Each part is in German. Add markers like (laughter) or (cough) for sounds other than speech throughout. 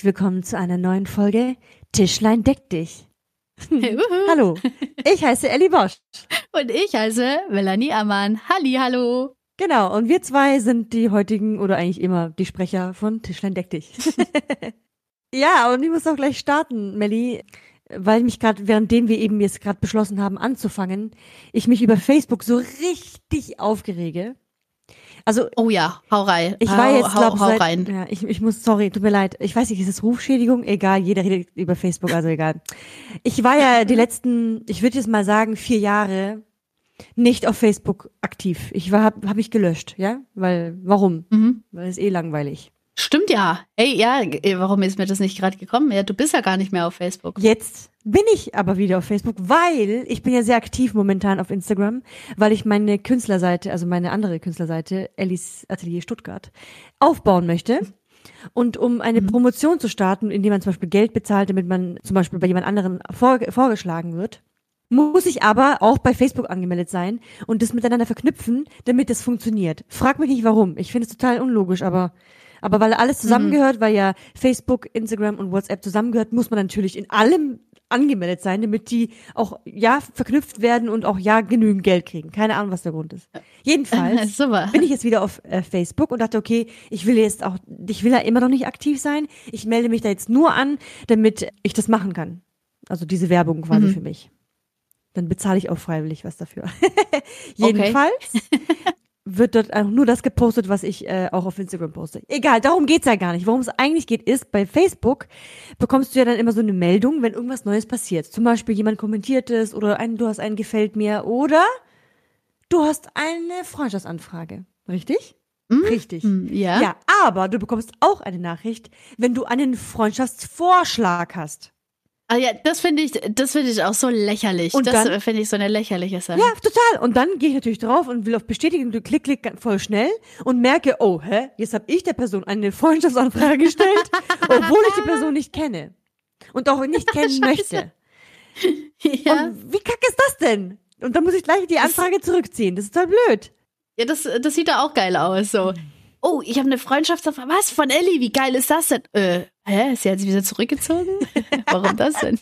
Herzlich willkommen zu einer neuen Folge Tischlein deck dich. (laughs) hallo, ich heiße Elli Bosch. Und ich heiße Melanie Ammann. Halli, hallo. Genau, und wir zwei sind die heutigen oder eigentlich immer die Sprecher von Tischlein deck dich. (laughs) ja, und ich muss auch gleich starten, Melli, weil mich gerade, währenddem wir eben jetzt gerade beschlossen haben anzufangen, ich mich über Facebook so richtig aufgerege. Also oh ja, hau rein. Ich war jetzt glaub, hau, hau seit, rein. Ja, ich, ich muss sorry, tut mir leid. Ich weiß nicht, ist es Rufschädigung? Egal, jeder redet über Facebook, also egal. Ich war ja die (laughs) letzten, ich würde jetzt mal sagen, vier Jahre nicht auf Facebook aktiv. Ich war habe hab ich gelöscht, ja? Weil warum? Mhm. Weil es eh langweilig. Stimmt ja. Ey, ja, warum ist mir das nicht gerade gekommen? Ja, du bist ja gar nicht mehr auf Facebook. Jetzt bin ich aber wieder auf Facebook, weil ich bin ja sehr aktiv momentan auf Instagram, weil ich meine Künstlerseite, also meine andere Künstlerseite, Ellis Atelier Stuttgart, aufbauen möchte. Und um eine mhm. Promotion zu starten, indem man zum Beispiel Geld bezahlt, damit man zum Beispiel bei jemand anderen vor, vorgeschlagen wird, muss ich aber auch bei Facebook angemeldet sein und das miteinander verknüpfen, damit das funktioniert. Frag mich nicht warum. Ich finde es total unlogisch, aber aber weil alles zusammengehört, mhm. weil ja Facebook, Instagram und WhatsApp zusammengehört, muss man natürlich in allem angemeldet sein, damit die auch ja verknüpft werden und auch ja genügend Geld kriegen. Keine Ahnung, was der Grund ist. Jedenfalls (laughs) bin ich jetzt wieder auf äh, Facebook und dachte, okay, ich will jetzt auch, ich will ja immer noch nicht aktiv sein. Ich melde mich da jetzt nur an, damit ich das machen kann. Also diese Werbung quasi mhm. für mich. Dann bezahle ich auch freiwillig was dafür. (laughs) Jedenfalls (laughs) wird dort auch nur das gepostet, was ich äh, auch auf Instagram poste. Egal, darum geht's ja gar nicht. Worum es eigentlich geht, ist, bei Facebook bekommst du ja dann immer so eine Meldung, wenn irgendwas Neues passiert. Zum Beispiel jemand kommentiert es oder ein, du hast einen gefällt mir oder du hast eine Freundschaftsanfrage. Richtig? Mhm. Richtig. Mhm, ja. Ja, aber du bekommst auch eine Nachricht, wenn du einen Freundschaftsvorschlag hast. Ah ja, das finde ich, das finde ich auch so lächerlich. Und das finde ich so eine lächerliche Sache. Ja, total. Und dann gehe ich natürlich drauf und will auf bestätigen, du klick, klick voll schnell und merke, oh, hä, jetzt habe ich der Person eine Freundschaftsanfrage (laughs) gestellt, obwohl ich die Person nicht kenne und auch nicht (laughs) kennen möchte. (laughs) Ja. Und wie kacke ist das denn? Und dann muss ich gleich die Anfrage zurückziehen. Das ist total blöd. Ja, das, das sieht da auch geil aus. So, oh, ich habe eine Freundschaftsanfrage. Was von Ellie? Wie geil ist das denn? Äh, hä? Ist sie jetzt wieder zurückgezogen? (laughs) Warum das denn?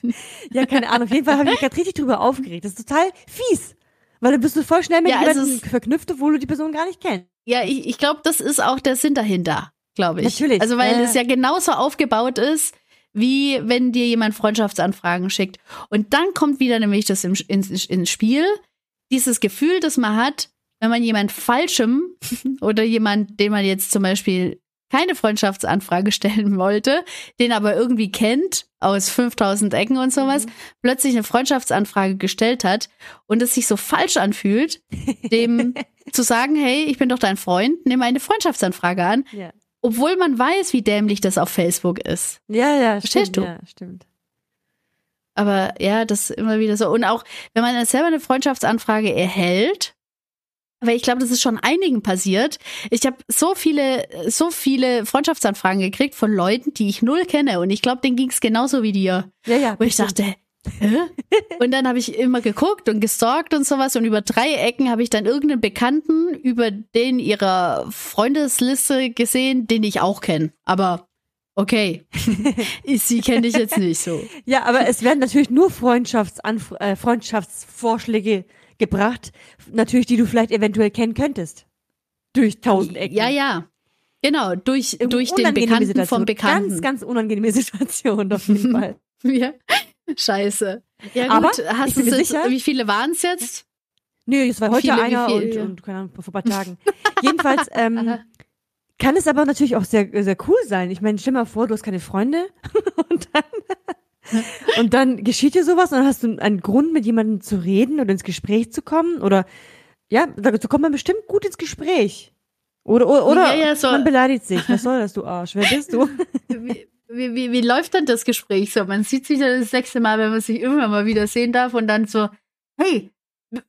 ja, keine Ahnung. Auf jeden Fall habe ich mich gerade richtig drüber aufgeregt. Das ist total fies. Weil dann bist du voll schnell mit ja, jemandem also verknüpft, obwohl du die Person gar nicht kennst. Ja, ich, ich glaube, das ist auch der Sinn dahinter, glaube ich. Natürlich. Also, weil äh. es ja genauso aufgebaut ist, wie wenn dir jemand Freundschaftsanfragen schickt. Und dann kommt wieder nämlich das ins, ins, ins Spiel, dieses Gefühl, das man hat, wenn man jemand Falschem (laughs) oder jemand, den man jetzt zum Beispiel keine Freundschaftsanfrage stellen wollte, den aber irgendwie kennt aus 5000 Ecken und sowas, mhm. plötzlich eine Freundschaftsanfrage gestellt hat und es sich so falsch anfühlt, dem (laughs) zu sagen, hey, ich bin doch dein Freund, nimm eine Freundschaftsanfrage an, ja. obwohl man weiß, wie dämlich das auf Facebook ist. Ja, ja, Verstehst stimmt, du? Ja, stimmt. Aber ja, das ist immer wieder so. Und auch, wenn man selber eine Freundschaftsanfrage erhält, weil ich glaube, das ist schon einigen passiert. Ich habe so viele, so viele Freundschaftsanfragen gekriegt von Leuten, die ich null kenne. Und ich glaube, denen ging es genauso wie dir. Ja, ja. Wo ich dachte, Hä? (laughs) und dann habe ich immer geguckt und gestalkt und sowas. Und über drei Ecken habe ich dann irgendeinen Bekannten über den ihrer Freundesliste gesehen, den ich auch kenne. Aber okay, (laughs) sie kenne ich jetzt nicht so. Ja, aber es werden natürlich nur Freundschaftsanf äh, Freundschaftsvorschläge gebracht, natürlich, die du vielleicht eventuell kennen könntest. Durch tausend Ecken. Ja, ja. Genau, durch, durch den Bekannten Situation. vom Bekannten. Ganz, ganz unangenehme (laughs) Situation auf jeden Fall. (laughs) ja. Scheiße. Ja, gut, Aber hast du sicher, wie viele waren es jetzt? Nee, es war heute viele, einer und, und, keine Ahnung, vor ein paar Tagen. (laughs) Jedenfalls ähm, kann es aber natürlich auch sehr, sehr cool sein. Ich meine, stell mal vor, du hast keine Freunde und dann (laughs) und dann geschieht dir sowas und dann hast du einen Grund, mit jemandem zu reden oder ins Gespräch zu kommen oder ja, dazu kommt man bestimmt gut ins Gespräch. Oder, oder, oder ja, ja, so. man beleidigt sich. Was soll das, du Arsch? Wer bist du? (laughs) Wie, wie, wie, wie läuft dann das Gespräch so? Man sieht sich ja das sechste Mal, wenn man sich irgendwann mal wieder sehen darf und dann so, hey,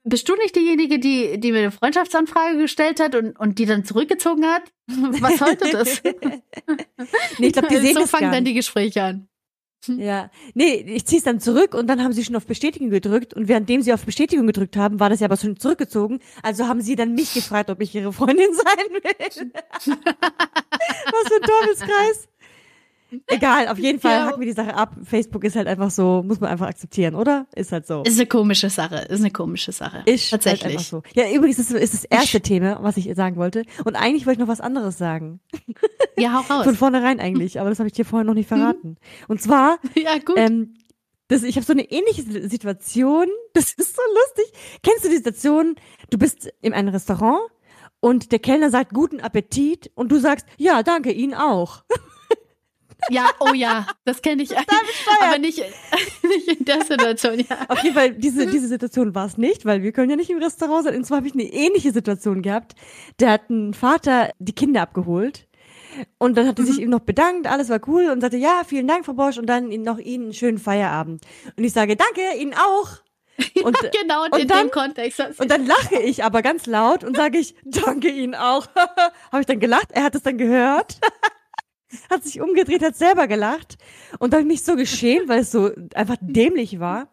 bist du nicht diejenige, die, die mir eine Freundschaftsanfrage gestellt hat und, und die dann zurückgezogen hat? (laughs) Was sollte das? nee, ich glaube, die sehen so fangen dann die Gespräche an. (laughs) Ja, nee, ich zieh's dann zurück und dann haben sie schon auf Bestätigung gedrückt und währenddem sie auf Bestätigung gedrückt haben, war das ja aber schon zurückgezogen. Also haben sie dann mich gefragt, ob ich ihre Freundin (laughs) sein will. (laughs) Was für ein Teufelskreis. Egal, auf jeden Fall Ja. hacken wir die Sache ab. Facebook ist halt einfach so, muss man einfach akzeptieren, oder? Ist halt so. Ist eine komische Sache, ist eine komische Sache. Ist halt Tatsächlich. einfach so. Ja, übrigens ist, ist das erste Thema, was ich sagen wollte. Und eigentlich wollte ich noch was anderes sagen. Ja, hau raus. Von vornherein eigentlich, aber das habe ich dir vorher noch nicht verraten. Und zwar, (laughs) ja, gut. ähm, das, ich habe so eine ähnliche Situation. (laughs) Das ist so lustig. Kennst du die Situation? Du bist in einem Restaurant und der Kellner sagt guten Appetit und du sagst ja, danke Ihnen auch. (laughs) ja, oh ja, das kenne ich. aber nicht, (laughs) nicht in der Situation, ja. Auf jeden Fall, diese, diese Situation war es nicht, weil wir können ja nicht im Restaurant sein. Und zwar habe ich eine ähnliche Situation gehabt. Da hat ein Vater die Kinder abgeholt. Und dann hat er sich ihm noch bedankt, alles war cool und sagte, ja, vielen Dank, Frau Bosch, und dann Ihnen noch Ihnen einen schönen Feierabend. Und ich sage, danke, Ihnen auch. Und, (laughs) Genau, und und in dann- dem Kontext. und dann lache ich aber ganz laut und sage ich, danke Ihnen auch. (laughs) habe ich dann gelacht, er hat es dann gehört. Hat sich umgedreht, hat selber gelacht. Und dann mich so geschämt, weil es so einfach dämlich war.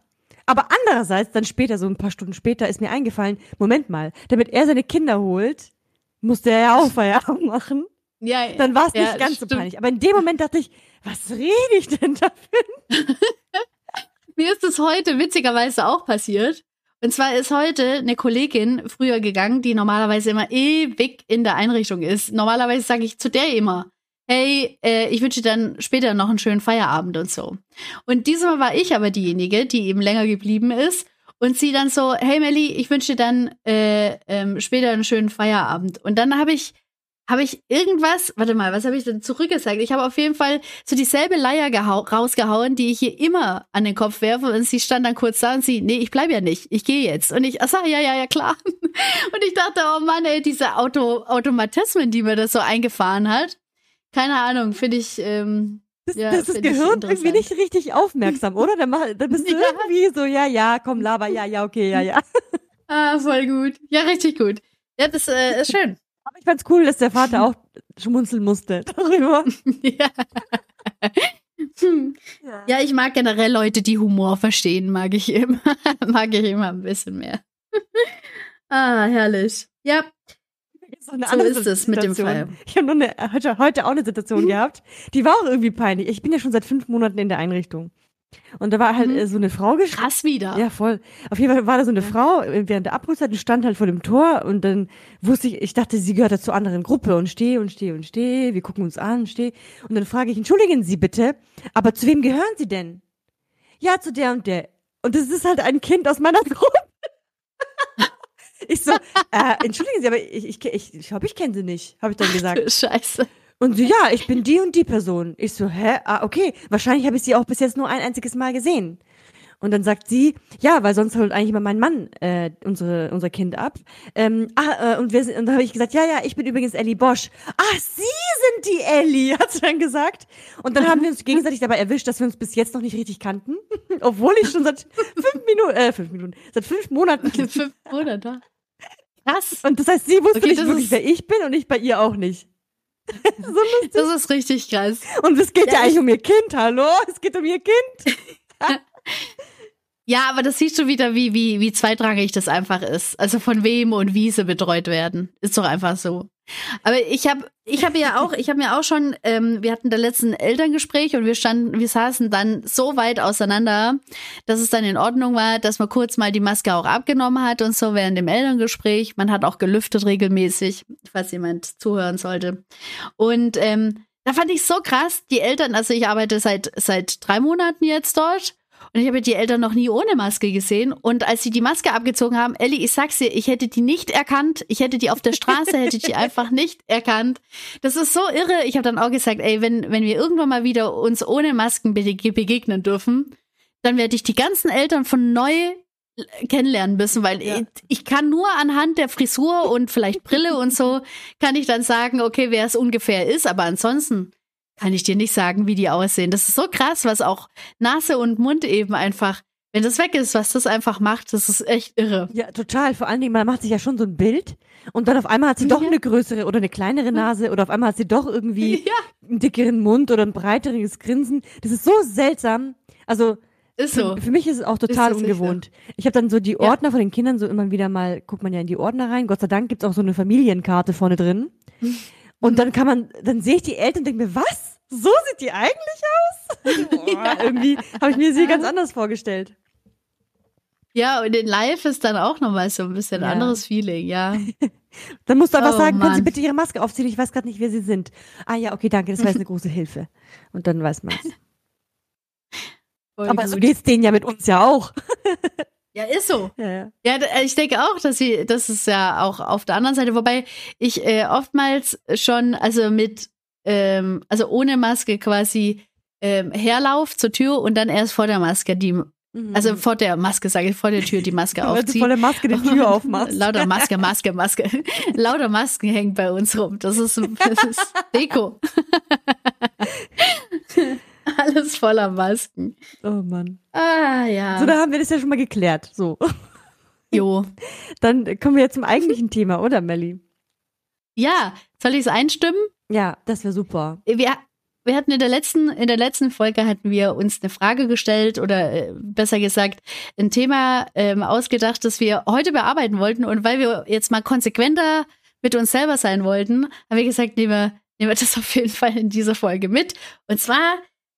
Aber andererseits, dann später, so ein paar Stunden später, ist mir eingefallen, Moment mal, damit er seine Kinder holt, musste er ja auch Feierabend machen. ja, Dann war es ja, nicht ganz so stimmt. peinlich. Aber in dem Moment dachte ich, was rede ich denn da? (laughs) Mir ist es heute witzigerweise auch passiert. Und zwar ist heute eine Kollegin früher gegangen, die normalerweise immer ewig in der Einrichtung ist. Normalerweise sage ich zu der immer, hey, äh, ich wünsche dir dann später noch einen schönen Feierabend und so. Und diesmal war ich aber diejenige, die eben länger geblieben ist. Und sie dann so, hey Melli, ich wünsche dir dann äh, ähm, später einen schönen Feierabend. Und dann habe ich habe ich irgendwas, warte mal, was habe ich denn zurückgesagt? Ich habe auf jeden Fall so dieselbe Leier gehau- rausgehauen, die ich ihr immer an den Kopf werfe. Und sie stand dann kurz da und sie, nee, ich bleib ja nicht, ich gehe jetzt. Und ich, ach ja, ja, ja, klar. (laughs) Und ich dachte, oh Mann, ey, diese Auto Automatismen, die mir das so eingefahren hat. Keine Ahnung, finde ich, ähm, Das, Ja, das ich Gehirn irgendwie nicht richtig aufmerksam, oder? Dann, mach, dann bist du (laughs) Ja. irgendwie so, ja, ja, komm, laber, ja, ja, okay, ja, ja. (laughs) ah, voll gut. Ja, richtig gut. Ja, das äh, ist schön. Aber ich fand's cool, dass der Vater (laughs) auch schmunzeln musste darüber. ja. Hm. Ja, ich mag generell Leute, die Humor verstehen, mag ich immer, mag ich immer ein bisschen mehr. ah, herrlich. Ja, So, eine So andere ist es mit dem. Fall. Ich habe nur eine, heute, heute auch eine Situation gehabt, die war auch irgendwie peinlich. Ich bin ja schon seit fünf Monaten in der Einrichtung. Und da war halt Mhm. äh, so eine Frau geschrieben. krass wieder. Ja, voll. Auf jeden Fall war da so eine Frau äh, während der Abholzeit und stand halt vor dem Tor und dann wusste ich, ich dachte, sie gehört da zur anderen Gruppe und stehe und stehe und stehe, wir gucken uns an, stehe. Und dann frage ich, entschuldigen Sie bitte, aber zu wem gehören Sie denn? Ja, zu der und der. Und das ist halt ein Kind aus meiner (laughs) Gruppe. Ich so, äh, entschuldigen Sie, aber ich, ich, ich, ich glaube, ich kenne sie nicht, habe ich dann gesagt. Scheiße. Und sie, ja, ich bin die und die Person. Ich so, hä? Ah, okay. Wahrscheinlich habe ich sie auch bis jetzt nur ein einziges Mal gesehen. Und dann sagt sie, ja, weil sonst holt eigentlich immer mein Mann äh, unsere, unser Kind ab. Ähm, ah, äh, und, wir sind, und dann habe ich gesagt, ja, ja, ich bin übrigens Ellie Bosch. Ah, Sie sind die Ellie, (laughs) hat sie dann gesagt. Und dann haben wir uns gegenseitig dabei erwischt, dass wir uns bis jetzt noch nicht richtig kannten. (laughs) Obwohl ich schon seit fünf Minuten, äh, fünf Minuten, seit fünf Monaten. (laughs) Fünf Monate. Krass. Und das heißt, sie wusste Okay, nicht wirklich, ist- wer ich bin und ich bei ihr auch nicht. (laughs) so lustig. Das ist richtig krass. Und es geht ja, Ja, eigentlich ich- um ihr Kind, hallo? Es geht um ihr Kind. (laughs) Ja, aber das siehst du wieder, wie, wie, wie zweitrangig das einfach ist. Also von wem und wie sie betreut werden. Ist doch einfach so. Aber ich habe ich hab ja auch, ich habe mir auch schon, ähm, wir hatten da letzten Elterngespräch und wir standen, wir saßen dann so weit auseinander, dass es dann in Ordnung war, dass man kurz mal die Maske auch abgenommen hat und so während dem Elterngespräch. Man hat auch gelüftet regelmäßig, falls jemand zuhören sollte. Und ähm, da fand ich so krass, die Eltern, also ich arbeite seit, seit drei Monaten jetzt dort und ich habe die Eltern noch nie ohne Maske gesehen. Und als sie die Maske abgezogen haben, Ellie, ich sag's dir, ich hätte die nicht erkannt. Ich hätte die auf der Straße, hätte die einfach nicht erkannt. Das ist so irre. Ich habe dann auch gesagt, ey, wenn, wenn wir irgendwann mal wieder uns ohne Masken bege- begegnen dürfen, dann werde ich die ganzen Eltern von neu kennenlernen müssen, weil Ja. ich, ich kann nur anhand der Frisur und vielleicht Brille und so, kann ich dann sagen, okay, wer es ungefähr ist, aber ansonsten kann ich dir nicht sagen, wie die aussehen. Das ist so krass, was auch Nase und Mund eben einfach, wenn das weg ist, was das einfach macht, das ist echt irre. Ja, total. Vor allen Dingen, man macht sich ja schon so ein Bild und dann auf einmal hat sie doch Ja. eine größere oder eine kleinere Nase oder auf einmal hat sie doch irgendwie (laughs) Ja, einen dickeren Mund oder ein breiteres Grinsen. Das ist so seltsam. Also ist für, so. für mich ist es auch total Ist es sicher. ungewohnt. Ich habe dann so die Ordner von den Kindern so immer wieder mal, guckt man ja in die Ordner rein. Gott sei Dank gibt's auch so eine Familienkarte vorne drin. Und dann kann man, dann sehe ich die Eltern und denke mir, was? So sieht die eigentlich aus? (laughs) (laughs) Boah, Irgendwie habe ich mir sie ganz anders vorgestellt. Ja, und in Live ist dann auch nochmal so ein bisschen Ja. anderes Feeling, ja. (laughs) Dann musst du einfach Oh, sagen, können Sie Mann. bitte Ihre Maske aufziehen? Ich weiß gerade nicht, wer Sie sind. Ah ja, okay, danke, das war jetzt eine große Hilfe. Und dann weiß man's. Voll Aber so gut. geht's denen ja mit uns ja auch. Ja, ist so. Ja, ja. Ja, d- ich denke auch, dass sie, das ist ja auch auf der anderen Seite, wobei ich äh, oftmals schon, also mit, ähm, also ohne Maske quasi ähm, herlauf zur Tür und dann erst vor der Maske die, also vor der Maske, sage ich, vor der Tür die Maske (laughs) Weil du aufziehe. volle Maske die Tür aufmachst. Lauter Maske, Maske, Maske. (laughs) Lauter Masken hängen bei uns rum. Das ist, das ist (laughs) Deko. (laughs) Alles voller Masken. Oh Mann. Ah, ja. So, da haben wir das ja schon mal geklärt. So. jo. (laughs) Dann kommen wir jetzt zum eigentlichen Thema, oder Melli? Ja, soll ich es einstimmen? Ja, das wäre super. Wir, wir hatten in der letzten, in der letzten Folge hatten wir uns eine Frage gestellt oder äh, besser gesagt ein Thema ähm, ausgedacht, das wir heute bearbeiten wollten. Und weil wir jetzt mal konsequenter mit uns selber sein wollten, haben wir gesagt, nehmen wir, nehmen wir das (laughs) auf jeden Fall in dieser Folge mit. Und zwar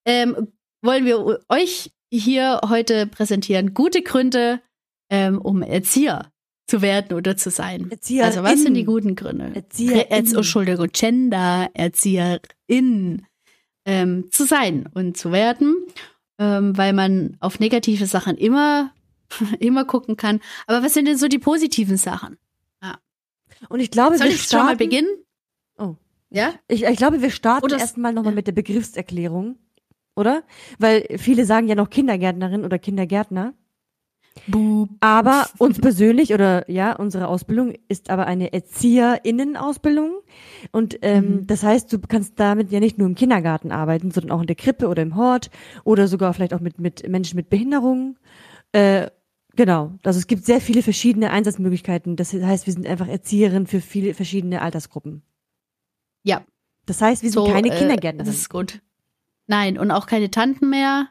ähm, wollen wir euch hier heute präsentieren gute Gründe, ähm, um Erzieher zu werden oder zu sein. Erzieher also was sind die guten Gründe? Erzieher Erz- Entschuldigung, Gender, Erzieherin ähm, zu sein und zu werden, ähm, weil man auf negative Sachen immer, (laughs) immer gucken kann. Aber was sind denn so die positiven Sachen? Und ich glaube, Soll wir ich schon mal starten, beginnen? Oh. Ja? Ich, ich glaube, wir starten erstmal nochmal ja. mit der Begriffserklärung, oder? Weil viele sagen ja noch Kindergärtnerin oder Kindergärtner. Bub. Aber uns persönlich oder ja, unsere Ausbildung ist aber eine Erzieherinnenausbildung. Und ähm, Mhm. das heißt, du kannst damit ja nicht nur im Kindergarten arbeiten, sondern auch in der Krippe oder im Hort oder sogar vielleicht auch mit, mit Menschen mit Behinderungen. Äh, genau. Also es gibt sehr viele verschiedene Einsatzmöglichkeiten. Das heißt, wir sind einfach Erzieherin für viele verschiedene Altersgruppen. Ja. Das heißt, wir sind So, keine äh, Kindergärtnerin. Das ist gut. Nein, und auch keine Tanten mehr.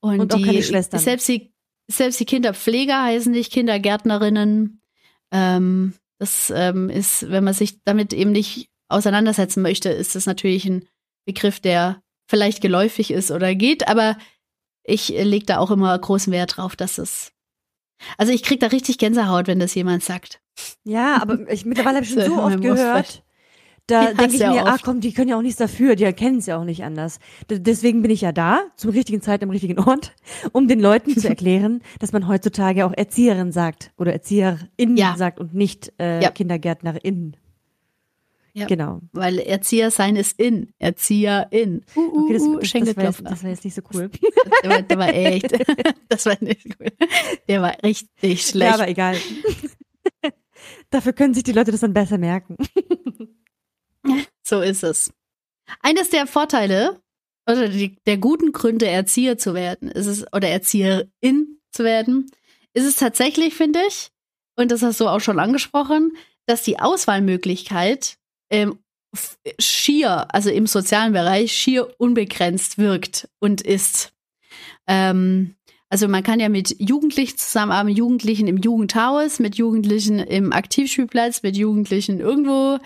Und, Und auch die, keine Schwestern. Selbst die, selbst die Kinderpfleger heißen nicht Kindergärtnerinnen. Ähm, das ähm, ist, wenn man sich damit eben nicht auseinandersetzen möchte, ist das natürlich ein Begriff, der vielleicht geläufig ist oder geht, aber ich lege da auch immer großen Wert drauf, dass es. Also ich krieg da richtig Gänsehaut, wenn das jemand sagt. Ja, aber (laughs) ich mittlerweile habe ich schon So, so oft gehört. Da denke ich mir, ach oft. komm, die können ja auch nichts dafür, die kennen es ja auch nicht anders. D deswegen bin ich ja da, zur richtigen Zeit am richtigen Ort, (laughs) um den Leuten zu (laughs) erklären, dass man heutzutage auch Erzieherin sagt oder Erzieherin Ja. sagt und nicht äh, Ja. Kindergärtnerin. Ja. Genau. Weil Erzieher sein ist in. Erzieherin. Uh, uh, Okay, das, uh, das, das, war jetzt, das war jetzt nicht so cool. Der war, der war echt. Das war nicht gut. Der war richtig schlecht. Ja, aber egal. (laughs) Dafür können sich die Leute das dann besser merken. (laughs) so ist es. Eines der Vorteile oder die, der guten Gründe, Erzieher zu werden, ist es, oder Erzieherin zu werden, ist es tatsächlich, finde ich, und das hast du auch schon angesprochen, dass die Auswahlmöglichkeit ähm, schier, also im sozialen Bereich, schier unbegrenzt wirkt und ist. Ähm, also man kann ja mit Jugendlichen zusammenarbeiten, Jugendlichen im Jugendhaus, mit Jugendlichen im Aktivspielplatz, mit Jugendlichen irgendwo,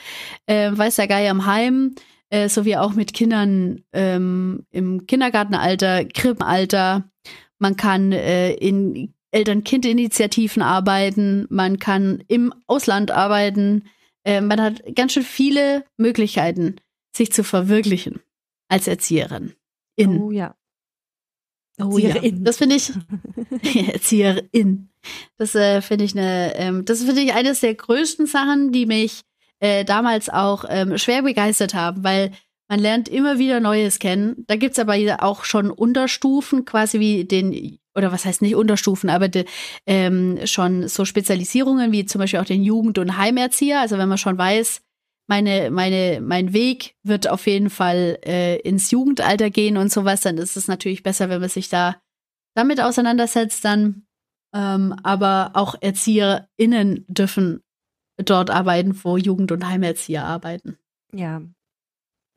äh, weiß der Geier im Heim, äh, sowie auch mit Kindern ähm, im Kindergartenalter, Krippenalter. Man kann äh, in Eltern-Kind-Initiativen arbeiten, man kann im Ausland arbeiten. Äh, man hat ganz schön viele Möglichkeiten, sich zu verwirklichen als Erzieherin. In. Oh ja. Oh ja, Erzieherin. das finde ich (laughs) Erzieherin. Das äh, finde ich eine, ähm, das finde ich eines der größten Sachen, die mich äh, damals auch ähm, schwer begeistert haben, weil man lernt immer wieder Neues kennen. Da gibt's aber ja auch schon Unterstufen, quasi wie den, oder was heißt nicht Unterstufen, aber de, ähm, schon so Spezialisierungen wie zum Beispiel auch den Jugend- und Heimerzieher. Also wenn man schon weiß, meine, meine, mein Weg wird auf jeden Fall äh, ins Jugendalter gehen und sowas, dann ist es natürlich besser, wenn man sich da damit auseinandersetzt dann. Ähm, aber auch ErzieherInnen dürfen dort arbeiten, wo Jugend- und Heimerzieher arbeiten. Ja.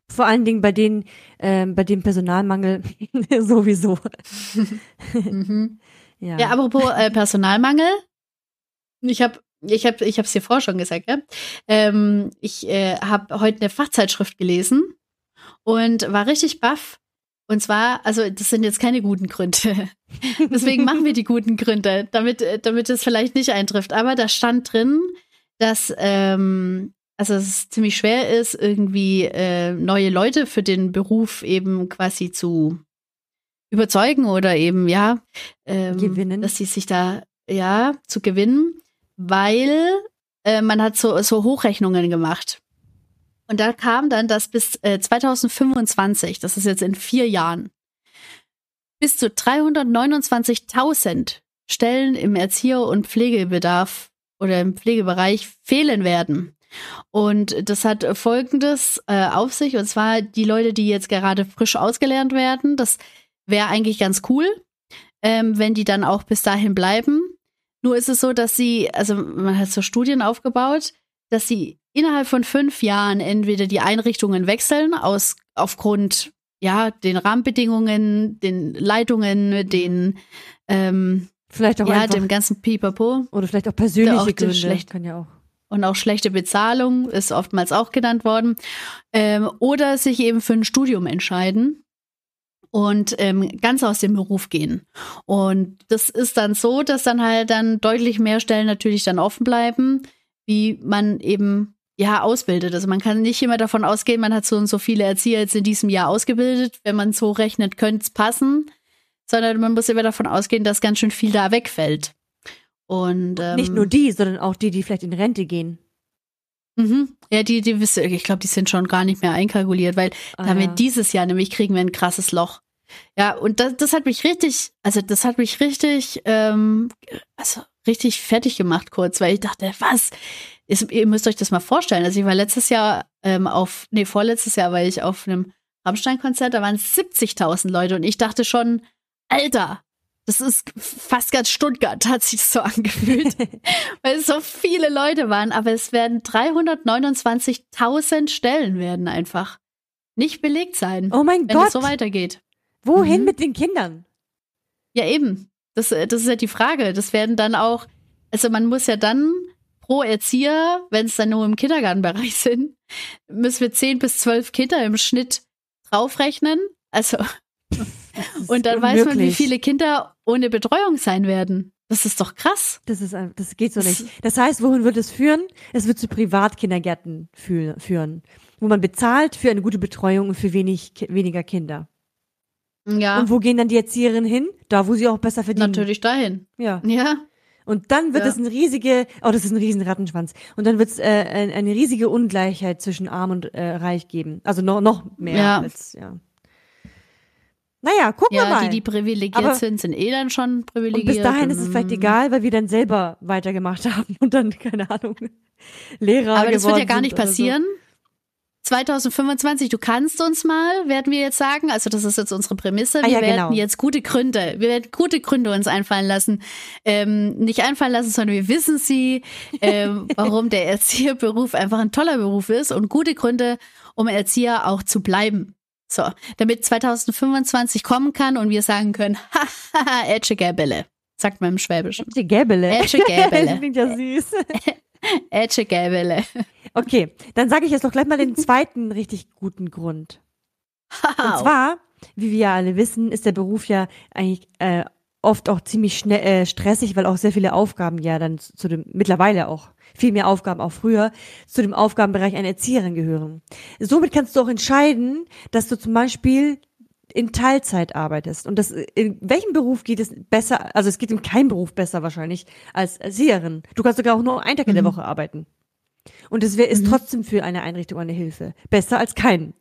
Vor allen Dingen bei den, ähm, bei dem Personalmangel (laughs) sowieso. (laughs) Mhm. Ja. Ja, apropos äh, Personalmangel. Ich habe ich habe ich es dir vorher schon gesagt, ja. Ähm, ich äh, habe heute eine Fachzeitschrift gelesen und war richtig baff. Und zwar, also das sind jetzt keine guten Gründe. (laughs) Deswegen machen wir die guten Gründe, damit, äh, damit es vielleicht nicht eintrifft. Aber da stand drin, dass ähm, also es ziemlich schwer ist, irgendwie äh, neue Leute für den Beruf eben quasi zu überzeugen oder eben ja ähm, Gewinnen. dass sie sich da ja zu gewinnen, weil äh, man hat so so Hochrechnungen gemacht. Und da kam dann, dass bis äh, 2025, das ist jetzt in vier Jahren, bis zu 329.000 Stellen im Erzieher- und Pflegebedarf oder im Pflegebereich fehlen werden. Und das hat Folgendes äh, auf sich, und zwar die Leute, die jetzt gerade frisch ausgelernt werden, das wäre eigentlich ganz cool, ähm, wenn die dann auch bis dahin bleiben. Nur ist es so, dass sie, also man hat so Studien aufgebaut, dass sie innerhalb von fünf Jahren entweder die Einrichtungen wechseln aus aufgrund ja den Rahmenbedingungen, den Leitungen, den ähm, Vielleicht auch ja einfach, dem ganzen Pipapo oder vielleicht auch persönliche auch Gründe. schlecht- Kann ja auch. und auch schlechte Bezahlung ist oftmals auch genannt worden ähm, oder sich eben für ein Studium entscheiden und ähm, ganz aus dem Beruf gehen. Und das ist dann so, dass dann halt dann deutlich mehr Stellen natürlich dann offen bleiben, wie man eben ja ausbildet. Also man kann nicht immer davon ausgehen, man hat so und so viele Erzieher jetzt in diesem Jahr ausgebildet. Wenn man so rechnet, könnte es passen, sondern man muss immer davon ausgehen, dass ganz schön viel da wegfällt. Und ähm, Nicht nur die, sondern auch die, die vielleicht in Rente gehen. Mhm. Ja, die, die wissen, ich glaube, die sind schon gar nicht mehr einkalkuliert, weil Ah, damit ja. dieses Jahr nämlich kriegen wir ein krasses Loch. Ja, und das, das hat mich richtig, also das hat mich richtig, ähm, also richtig fertig gemacht kurz, weil ich dachte, was? Ist, ihr müsst euch das mal vorstellen. Also ich war letztes Jahr ähm, auf, nee, vorletztes Jahr war ich auf einem Rammstein-Konzert, da waren 70.000 Leute und ich dachte schon, Alter, das ist fast ganz Stuttgart, hat sich so (laughs) angefühlt weil es so viele Leute waren, aber es werden 329.000 Stellen werden einfach nicht belegt sein, Oh mein wenn Gott, es so weitergeht. wohin Mhm. mit den Kindern? Ja, eben. Das, äh, das ist ja die Frage. Das werden dann auch, also man muss ja dann pro Erzieher, wenn es dann nur im Kindergartenbereich (laughs) sind, müssen wir 10 bis 12 Kinder im Schnitt draufrechnen. Also, und dann weiß man, wie unmöglich. viele Kinder ohne Betreuung sein werden. Das ist doch krass. Das ist das geht so Das- nicht. Das heißt, wohin wird es führen? Es wird zu Privatkindergärten fü- führen, wo man bezahlt für eine gute Betreuung und für wenig weniger Kinder. Ja, Und wo gehen dann die Erzieherinnen hin? Da, wo sie auch besser verdienen. natürlich dahin. Ja. Ja. Und dann wird Ja. es ein riesige, oh, das ist ein riesen Rattenschwanz. Und dann wird es äh, ein- eine riesige Ungleichheit zwischen Arm und äh, Reich geben. Also noch noch mehr Ja. als ja. Naja, gucken wir Ja, mal. die, die privilegiert Aber- sind, sind eh dann schon und privilegiert. bis dahin ist es vielleicht mm. egal, weil wir dann selber weitergemacht haben (laughs) und dann, keine Ahnung, (laughs) Lehrer Aber das wird ja gar nicht oder so. passieren. 2025, du kannst uns mal, werden wir jetzt sagen. Also das ist jetzt unsere Prämisse. Wir Ah, ja, werden genau. jetzt gute Gründe, wir werden gute Gründe uns einfallen lassen. Ähm, nicht einfallen lassen, sondern wir wissen sie, ähm, (laughs) warum der Erzieherberuf einfach ein toller Beruf ist und gute Gründe, um Erzieher auch zu bleiben. So, damit 2025 kommen kann und wir sagen können, (laughs) haha, Ätsche Gäbele, sagt man im Schwäbischen. Die Gäbele. Ätsche Gäbele. (laughs) Klingt ja süß. (laughs) Ätsche Gäbele. Okay, dann sage ich jetzt doch gleich mal den zweiten richtig guten Grund. Und zwar, wie wir ja alle wissen, ist der Beruf ja eigentlich äh, oft auch ziemlich schnell, äh, stressig, weil auch sehr viele Aufgaben ja dann zu, zu dem, mittlerweile auch, viel mehr Aufgaben auch früher, zu dem Aufgabenbereich einer Erzieherin gehören. Somit kannst du auch entscheiden, dass du zum Beispiel in Teilzeit arbeitest. Und das, in welchem Beruf geht es besser, also es geht in keinem Beruf besser wahrscheinlich als Erzieherin. Du kannst sogar auch nur einen Tag in der Mhm. Woche arbeiten. Und es wär, ist trotzdem für eine Einrichtung eine Hilfe. Besser als keinen.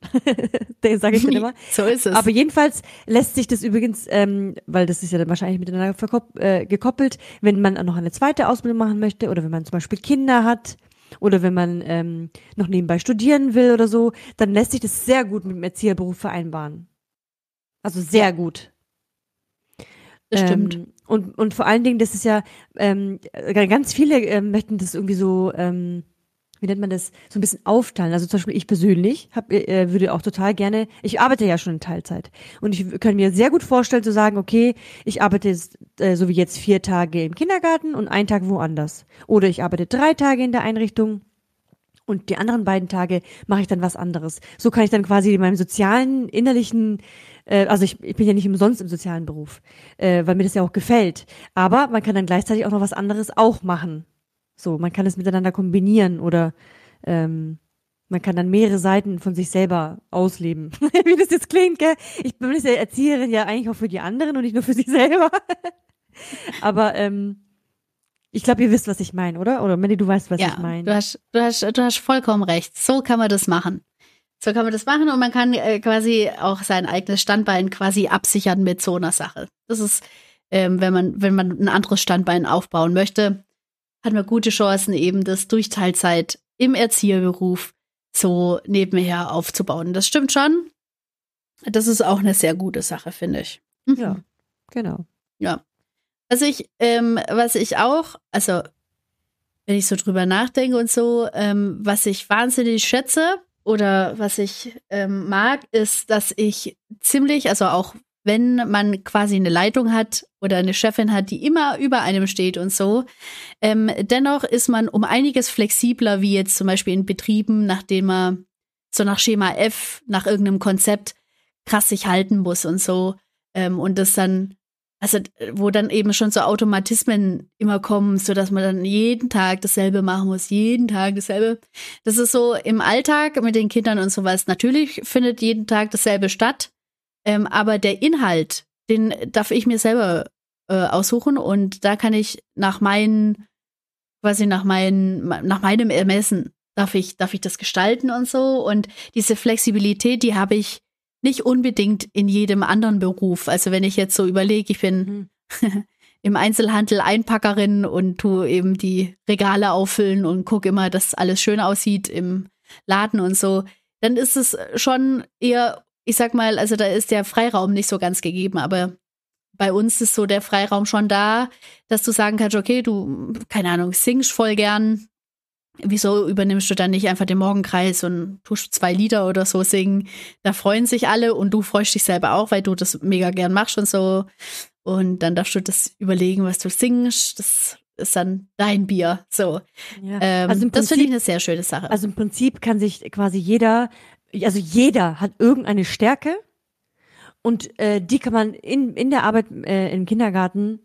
(laughs) Sage ich dann (laughs) immer. So ist es. Aber jedenfalls lässt sich das übrigens, ähm, weil das ist ja dann wahrscheinlich miteinander äh, gekoppelt, wenn man noch eine zweite Ausbildung machen möchte oder wenn man zum Beispiel Kinder hat oder wenn man ähm, noch nebenbei studieren will oder so, dann lässt sich das sehr gut mit dem Erzieherberuf vereinbaren. Also sehr gut. das stimmt. Ähm, und, und vor allen Dingen, das ist ja, ähm, äh, ganz viele ähm, möchten das irgendwie so, ähm, wie nennt man das, so ein bisschen aufteilen. Also zum Beispiel ich persönlich hab, äh, würde auch total gerne, ich arbeite ja schon in Teilzeit. Und ich kann mir sehr gut vorstellen zu sagen, okay, ich arbeite jetzt, äh, so wie jetzt vier Tage im Kindergarten und einen Tag woanders. Oder ich arbeite drei Tage in der Einrichtung Und die anderen beiden Tage mache ich dann was anderes. So kann ich dann quasi in meinem sozialen, innerlichen, äh, also ich, ich bin ja nicht umsonst im sozialen Beruf, äh, weil mir das ja auch gefällt. Aber man kann dann gleichzeitig auch noch was anderes auch machen. So, man kann es miteinander kombinieren oder ähm, man kann dann mehrere Seiten von sich selber ausleben. (laughs) Wie das jetzt klingt, gell? Ich bin ja Erzieherin ja eigentlich auch für die anderen und nicht nur für sich (laughs) selber. Aber ähm, ich glaube, ihr wisst, was ich meine, oder? Oder Mandy, du weißt, was ja, ich meine. Du hast, du, hast, du hast vollkommen recht. So kann man das machen. So kann man das machen und man kann äh, quasi auch sein eigenes Standbein quasi absichern mit so einer Sache. Das ist, ähm, wenn man, wenn man ein anderes Standbein aufbauen möchte, hat man gute Chancen, eben das durch Teilzeit im Erzieherberuf so nebenher aufzubauen. Das stimmt schon. Das ist auch eine sehr gute Sache, finde ich. Mhm. Ja, genau. Ja. Was ich, ähm, was ich auch, also wenn ich so drüber nachdenke und so, ähm, was ich wahnsinnig schätze oder was ich ähm, mag, ist, dass ich ziemlich, also auch wenn man quasi eine Leitung hat oder eine Chefin hat, die immer über einem steht und so, ähm, dennoch ist man um einiges flexibler, wie jetzt zum Beispiel in Betrieben, nachdem man so nach Schema F, nach irgendeinem Konzept krass sich halten muss und so. Ähm, und das dann also wo dann eben schon so Automatismen immer kommen, so dass man dann jeden Tag dasselbe machen muss, jeden Tag dasselbe. Das ist so im Alltag mit den Kindern und sowas. Natürlich findet jeden Tag dasselbe statt, ähm, aber der Inhalt, den darf ich mir selber äh, aussuchen und da kann ich nach meinen, quasi nach meinen, nach meinem Ermessen darf ich, darf ich das gestalten und so und diese Flexibilität, die habe ich nicht unbedingt in jedem anderen Beruf. Also wenn ich jetzt so überlege, ich bin mhm. (laughs) im Einzelhandel Einpackerin und tu eben die Regale auffüllen und gucke immer, dass alles schön aussieht im Laden und so, dann ist es schon eher, ich sag mal, also da ist der Freiraum nicht so ganz gegeben, aber bei uns ist so der Freiraum schon da, dass du sagen kannst, okay, du, keine Ahnung, singst voll gern, wieso übernimmst du dann nicht einfach den Morgenkreis und tust zwei Lieder oder so singen? Da freuen sich alle und du freust dich selber auch, weil du das mega gern machst und so. Und dann darfst du das überlegen, was du singst. Das ist dann dein Bier. So. Ja. Ähm, also das finde ich eine sehr schöne Sache. Also im Prinzip kann sich quasi jeder, also jeder hat irgendeine Stärke und äh, die kann man in, in der Arbeit äh, im Kindergarten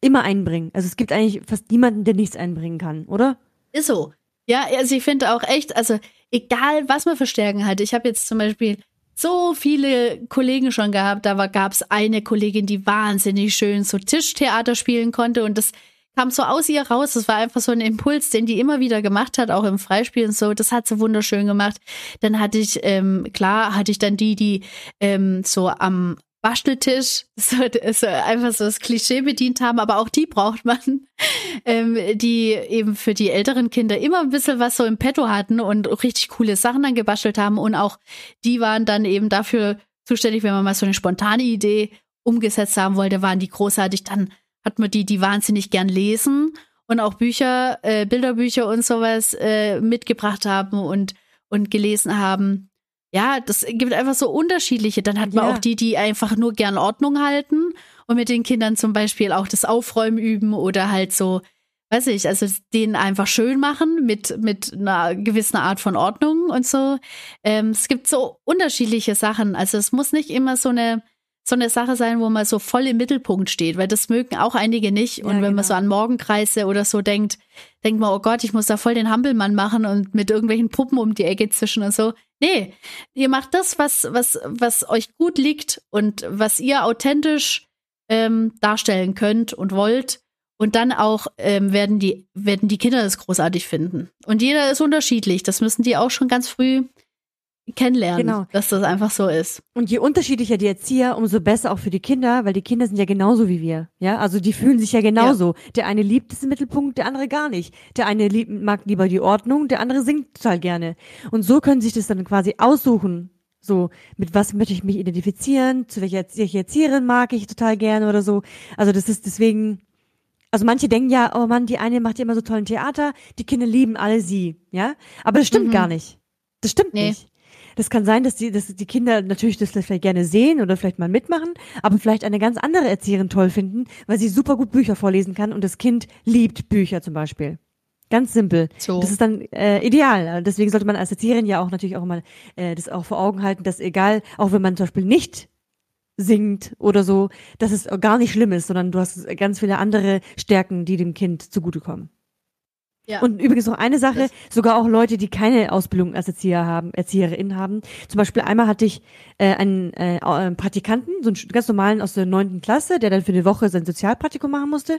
immer einbringen. Also es gibt eigentlich fast niemanden, der nichts einbringen kann, oder? Ist so. Ja, also ich finde auch echt, also egal was man für Stärken hat. Ich habe jetzt zum Beispiel so viele Kollegen schon gehabt. Da gab es eine Kollegin, die wahnsinnig schön so Tischtheater spielen konnte und das kam so aus ihr raus. Das war einfach so ein Impuls, den die immer wieder gemacht hat, auch im Freispiel und so. Das hat sie wunderschön gemacht. Dann hatte ich, ähm, klar, hatte ich dann die, die ähm, so am Basteltisch, (laughs) so, so einfach so das Klischee bedient haben, aber auch die braucht man, (laughs) ähm, die eben für die älteren Kinder immer ein bisschen was so im Petto hatten und richtig coole Sachen dann gebastelt haben und auch die waren dann eben dafür zuständig, wenn man mal so eine spontane Idee umgesetzt haben wollte, waren die großartig. Dann hat man die, die wahnsinnig gern lesen und auch Bücher, äh, Bilderbücher und sowas äh, mitgebracht haben und, und gelesen haben ja, das gibt einfach so unterschiedliche. Dann hat man ja. auch die, die einfach nur gern Ordnung halten und mit den Kindern zum Beispiel auch das Aufräumen üben oder halt so, weiß ich, also denen einfach schön machen mit, mit einer gewissen Art von Ordnung und so. Ähm, es gibt so unterschiedliche Sachen. Also es muss nicht immer so eine so eine Sache sein, wo man so voll im Mittelpunkt steht, weil das mögen auch einige nicht. Und ja, wenn genau. man so an Morgenkreise oder so denkt, denkt man, oh Gott, ich muss da voll den Hampelmann machen und mit irgendwelchen Puppen um die Ecke zwischen und so. Nee, ihr macht das, was, was, was euch gut liegt und was ihr authentisch ähm, darstellen könnt und wollt. Und dann auch ähm, werden, die, werden die Kinder das großartig finden. Und jeder ist unterschiedlich. Das müssen die auch schon ganz früh kennenlernen, genau. dass das einfach so ist. Und je unterschiedlicher die Erzieher, umso besser auch für die Kinder, weil die Kinder sind ja genauso wie wir. Ja, also die fühlen sich ja genauso. Ja. Der eine liebt es im Mittelpunkt, der andere gar nicht. Der eine lieb, mag lieber die Ordnung, der andere singt total gerne. Und so können sich das dann quasi aussuchen. So, mit was möchte ich mich identifizieren? Zu welcher, welcher Erzieherin mag ich total gerne oder so. Also das ist deswegen, also manche denken ja, oh Mann, die eine macht ja immer so tollen Theater, die Kinder lieben alle sie, ja? Aber das stimmt mhm. gar nicht. Das stimmt nee. nicht. Das kann sein, dass die, dass die Kinder natürlich das vielleicht gerne sehen oder vielleicht mal mitmachen, aber vielleicht eine ganz andere Erzieherin toll finden, weil sie super gut Bücher vorlesen kann und das Kind liebt Bücher zum Beispiel. Ganz simpel. So. Das ist dann äh, ideal. Deswegen sollte man als Erzieherin ja auch natürlich auch immer äh, das auch vor Augen halten, dass egal, auch wenn man zum Beispiel nicht singt oder so, dass es gar nicht schlimm ist, sondern du hast ganz viele andere Stärken, die dem Kind zugutekommen. Ja. Und übrigens noch eine Sache, Das- sogar auch Leute, die keine Ausbildung als Erzieher haben, Erzieherin haben. Zum Beispiel einmal hatte ich äh, einen äh, äh, Praktikanten, so einen ganz normalen aus der neunten Klasse, der dann für eine Woche sein Sozialpraktikum machen musste.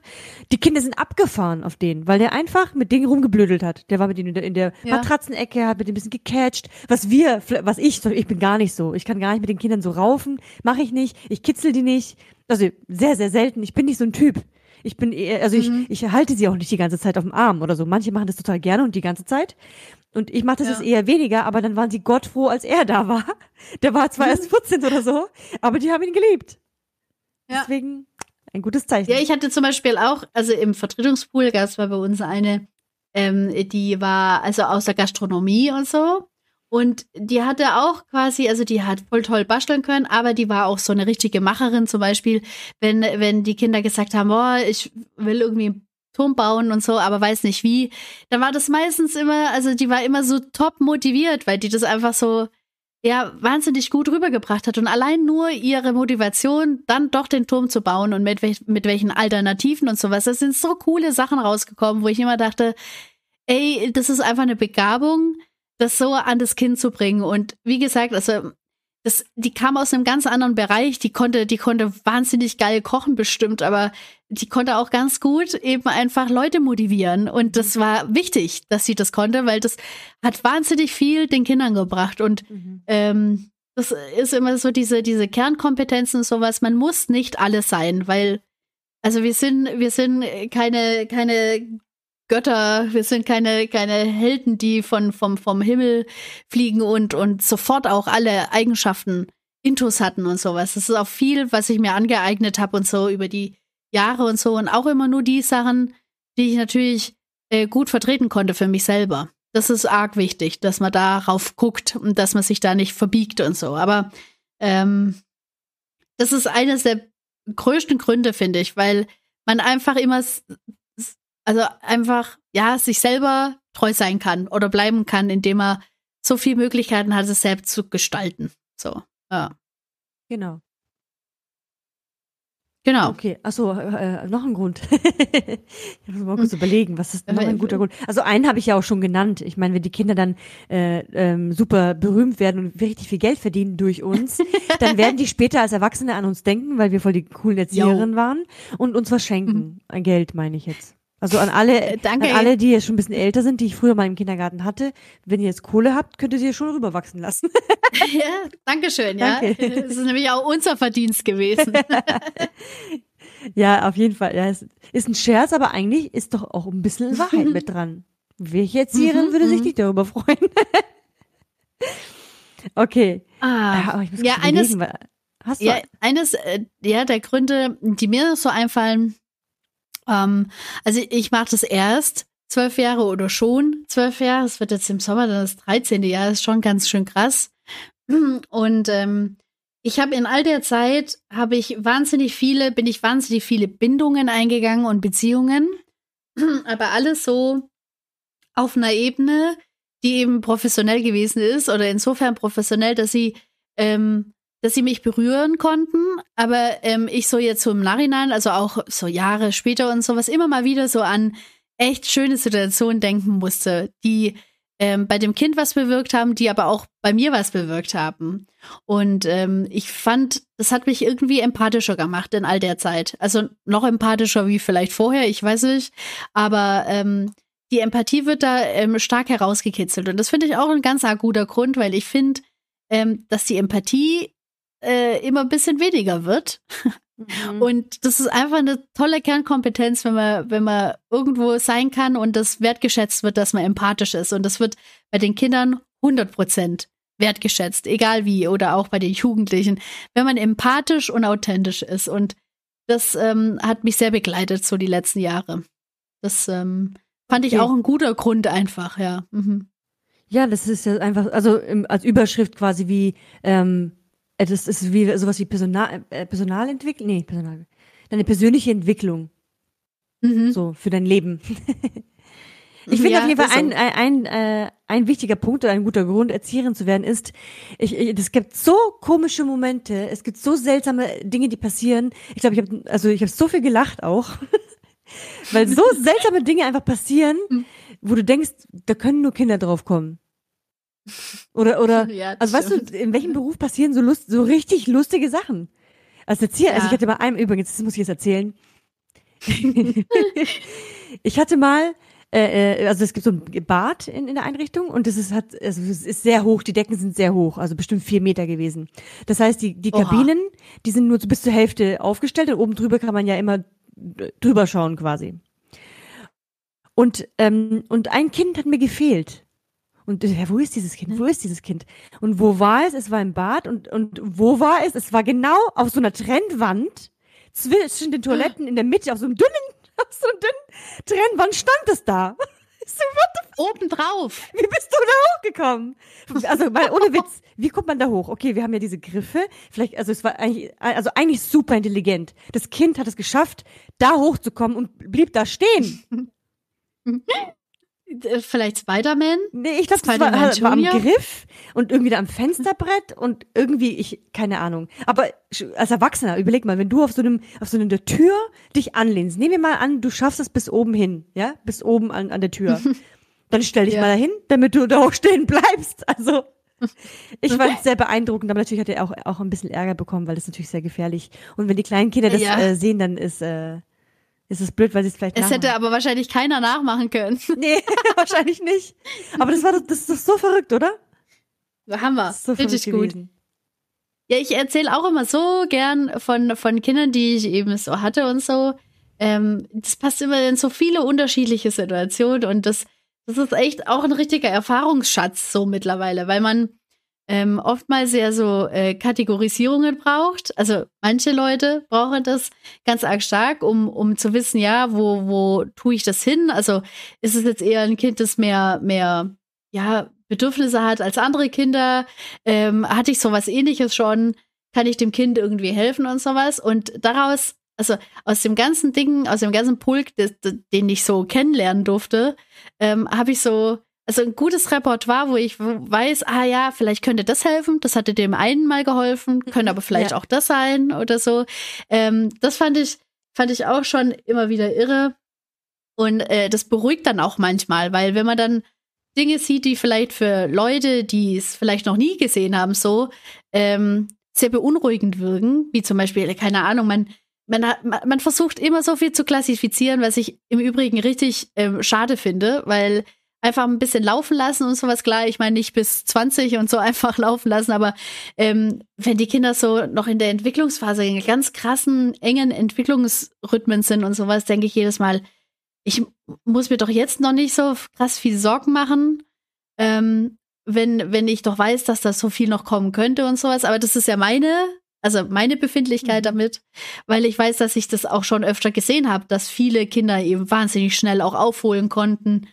Die Kinder sind abgefahren auf den, weil der einfach mit Dingen rumgeblödelt hat. Der war mit denen in der, in der Ja. Matratzenecke, hat mit dem ein bisschen gecatcht. Was wir, was ich, ich bin gar nicht so. Ich kann gar nicht mit den Kindern so raufen, mache ich nicht. Ich kitzel die nicht. Also sehr, sehr selten. Ich bin nicht so ein Typ. Ich bin eher, also ich, ich halte sie auch nicht die ganze Zeit auf dem Arm oder so. Manche machen das total gerne und die ganze Zeit. Und ich mache das Ja. jetzt eher weniger, aber dann waren sie Gott froh, als er da war. (laughs) Der war zwar erst 14 oder so, aber die haben ihn geliebt. Ja. Deswegen ein gutes Zeichen. Ja, ich hatte zum Beispiel auch, also im Vertretungspool gab es bei uns eine, ähm, die war also aus der Gastronomie und so. Und die hatte auch quasi, also die hat voll toll basteln können, aber die war auch so eine richtige Macherin. Zum Beispiel, wenn, wenn die Kinder gesagt haben, boah, ich will irgendwie einen Turm bauen und so, aber weiß nicht wie, dann war das meistens immer, also die war immer so top motiviert, weil die das einfach so, ja, wahnsinnig gut rübergebracht hat. Und allein nur ihre Motivation, dann doch den Turm zu bauen und mit, welch, mit welchen Alternativen und sowas, das sind so coole Sachen rausgekommen, wo ich immer dachte, ey, das ist einfach eine Begabung, das so an das Kind zu bringen. Und wie gesagt, also das, die kam aus einem ganz anderen Bereich. Die konnte, die konnte wahnsinnig geil kochen bestimmt, aber die konnte auch ganz gut eben einfach Leute motivieren. Und das war wichtig, dass sie das konnte, weil das hat wahnsinnig viel den Kindern gebracht. Und Mhm. ähm, das ist immer so diese, diese Kernkompetenzen und sowas. Man muss nicht alles sein, weil, also wir sind, wir sind keine, keine Götter, wir sind keine, keine Helden, die von, vom, vom Himmel fliegen und, und sofort auch alle Eigenschaften intus hatten und sowas. Das ist auch viel, was ich mir angeeignet habe und so über die Jahre und so. Und auch immer nur die Sachen, die ich natürlich äh, gut vertreten konnte für mich selber. Das ist arg wichtig, dass man darauf guckt und dass man sich da nicht verbiegt und so. Aber ähm, das ist eines der größten Gründe, finde ich, weil man einfach immer, also einfach, ja, sich selber treu sein kann oder bleiben kann, indem er so viele Möglichkeiten hat, es selbst zu gestalten. So, ja, Genau. genau. Okay, achso, äh, noch ein Grund. (laughs) ich muss mal kurz überlegen, was ist noch ein guter Grund? Also einen habe ich ja auch schon genannt. Ich meine, wenn die Kinder dann äh, ähm, super berühmt werden und richtig viel Geld verdienen durch uns, (laughs) dann werden die später als Erwachsene an uns denken, weil wir voll die coolen Erzieherinnen waren und uns was schenken. An Geld meine ich jetzt. Also an alle, Äh, danke. an alle, die jetzt schon ein bisschen älter sind, die ich früher mal im Kindergarten hatte, wenn ihr jetzt Kohle habt, könnt ihr sie schon rüberwachsen lassen. (laughs) ja, Dankeschön, ja. Danke. Das ist nämlich auch unser Verdienst gewesen. (laughs) Ja, auf jeden Fall. Ja, es ist ein Scherz, aber eigentlich ist doch auch ein bisschen Wahrheit mit dran. Welche Erzieherin Mhm, würde sich mhm. nicht darüber freuen? (laughs) okay. Ah, Ja, aber ich muss ja, eines, hast du, Ja, eines äh, ja, der Gründe, die mir so einfallen, ähm, also ich mache das erst zwölf Jahre oder schon zwölf Jahre. Es wird jetzt im Sommer dann das 13. Jahr, ist schon ganz schön krass. (clears throat) Und ähm, ich habe in all der Zeit habe ich wahnsinnig viele, bin ich wahnsinnig viele Bindungen eingegangen und Beziehungen, (clears throat) aber alles so auf einer Ebene, die eben professionell gewesen ist oder insofern professionell, dass sie ähm, dass sie mich berühren konnten, aber ähm, ich so jetzt so im Nachhinein, also auch so Jahre später und sowas, immer mal wieder so an echt schöne Situationen denken musste, die ähm, bei dem Kind was bewirkt haben, die aber auch bei mir was bewirkt haben. Und ähm, ich fand, das hat mich irgendwie empathischer gemacht in all der Zeit. Also noch empathischer wie vielleicht vorher, ich weiß nicht. Aber ähm, die Empathie wird da ähm, stark herausgekitzelt. Und das finde ich auch ein ganz arg guter Grund, weil ich finde, ähm, dass die Empathie äh, immer ein bisschen weniger wird. Mhm. Und das ist einfach eine tolle Kernkompetenz, wenn man, wenn man irgendwo sein kann und das wertgeschätzt wird, dass man empathisch ist. Und das wird bei den Kindern 100 Prozent wertgeschätzt, egal wie, oder auch bei den Jugendlichen, wenn man empathisch und authentisch ist. Und das ähm, hat mich sehr begleitet, so die letzten Jahre. Das ähm, fand ich Okay. auch ein guter Grund einfach, ja. Mhm. ja, das ist ja einfach, also im, als Überschrift quasi wie, ähm, äh, das ist wie sowas wie Personal, äh, Personalentwicklung, nee, Personal, deine persönliche Entwicklung. Mhm. so für dein Leben. (laughs) Ich finde Ja, auf jeden Fall ein, ein, ein, äh, ein wichtiger Punkt oder ein guter Grund, Erzieherin zu werden, ist, ich, ich, es gibt so komische Momente, es gibt so seltsame Dinge, die passieren. Ich glaube, ich habe also ich habe so viel gelacht auch, (laughs) weil so seltsame Dinge einfach passieren, wo du denkst, da können nur Kinder drauf kommen. Oder oder (laughs) Ja, also weißt stimmt. du, in welchem Beruf passieren so lust, so richtig lustige Sachen? Als Erzieher, also Ja. ich hatte mal einem übrigens, das muss ich jetzt erzählen. (laughs) ich hatte mal, äh, äh, also es gibt so ein Bad in, in der Einrichtung und das ist, hat, also es ist sehr hoch, die Decken sind sehr hoch, also bestimmt vier Meter gewesen. Das heißt, die, die Oha. Kabinen, die sind nur bis zur Hälfte aufgestellt und oben drüber kann man ja immer drüber schauen quasi. Und, ähm, und ein Kind hat mir gefehlt. Und ja, wo ist dieses Kind? Wo ist dieses Kind? Und wo war es? Es war im Bad. Und, und wo war es? Es war genau auf so einer Trennwand zwischen den Toiletten in der Mitte, auf so einem dünnen, (laughs) auf so einer dünnen Trennwand stand es da. (laughs) So, what Obendrauf. wie bist du da hochgekommen? Also, weil ohne Witz, (laughs) wie kommt man da hoch? Okay, wir haben ja diese Griffe. Vielleicht, also es war eigentlich, also eigentlich super intelligent. Das Kind hat es geschafft, da hochzukommen und blieb da stehen. Äh, Vielleicht Spider-Man? Nee, ich glaube, das war, war am? Griff und irgendwie da am Fensterbrett und irgendwie, ich, keine Ahnung. Aber als Erwachsener, überleg mal, wenn du auf so einem, auf so einer Tür dich anlehnst, nehmen wir mal an, du schaffst es bis oben hin, ja, bis oben an, an der Tür. (laughs) Dann stell dich Ja. mal dahin, damit du da auch stehen bleibst. Also, (laughs) ich fand es sehr beeindruckend, aber natürlich hat er auch, auch ein bisschen Ärger bekommen, weil das ist natürlich sehr gefährlich. Und wenn die kleinen Kinder das Ja. äh, sehen, dann ist, äh, ist es blöd, weil sie es vielleicht Es hätte aber wahrscheinlich keiner nachmachen können. (laughs) Nee, (laughs) wahrscheinlich nicht. Aber das war das ist doch so verrückt, oder? Ist so Richtig gut. gewesen. Ja, ich erzähle auch immer so gern von, von Kindern, die ich eben so hatte und so. Ähm, das passt immer in so viele unterschiedliche Situationen und das, das ist echt auch ein richtiger Erfahrungsschatz so mittlerweile, weil man ähm, oftmals ja so äh, Kategorisierungen braucht. Also manche Leute brauchen das ganz arg stark, um, um zu wissen, ja, wo, wo tue ich das hin? Also ist es jetzt eher ein Kind, das mehr, mehr, ja, Bedürfnisse hat als andere Kinder? Ähm, hatte ich sowas ähnliches schon? Kann ich dem Kind irgendwie helfen und sowas? Und daraus, also aus dem ganzen Ding, aus dem ganzen Pulk, des, den ich so kennenlernen durfte, ähm, habe ich so, also ein gutes Repertoire, wo ich weiß, ah ja, vielleicht könnte das helfen, das hatte dem einen mal geholfen, könnte aber vielleicht Ja. auch das sein oder so. Ähm, das fand ich, fand ich auch schon immer wieder irre. Und äh, das beruhigt dann auch manchmal, weil wenn man dann Dinge sieht, die vielleicht für Leute, die es vielleicht noch nie gesehen haben, so ähm, sehr beunruhigend wirken, wie zum Beispiel, keine Ahnung, man, man, hat, man man versucht immer so viel zu klassifizieren, was ich im Übrigen richtig ähm, schade finde, weil einfach ein bisschen laufen lassen und sowas, klar, ich meine nicht bis 20 und so (laughs) einfach laufen lassen, aber ähm, wenn die Kinder so noch in der Entwicklungsphase in ganz krassen, engen Entwicklungsrhythmen sind und sowas, denke ich jedes Mal, ich muss mir doch jetzt noch nicht so krass viel Sorgen machen, ähm, wenn, wenn ich doch weiß, dass das so viel noch kommen könnte und sowas. Aber das ist ja meine, also meine Befindlichkeit Mhm. damit, weil ich weiß, dass ich das auch schon öfter gesehen habe, dass viele Kinder eben wahnsinnig schnell auch aufholen konnten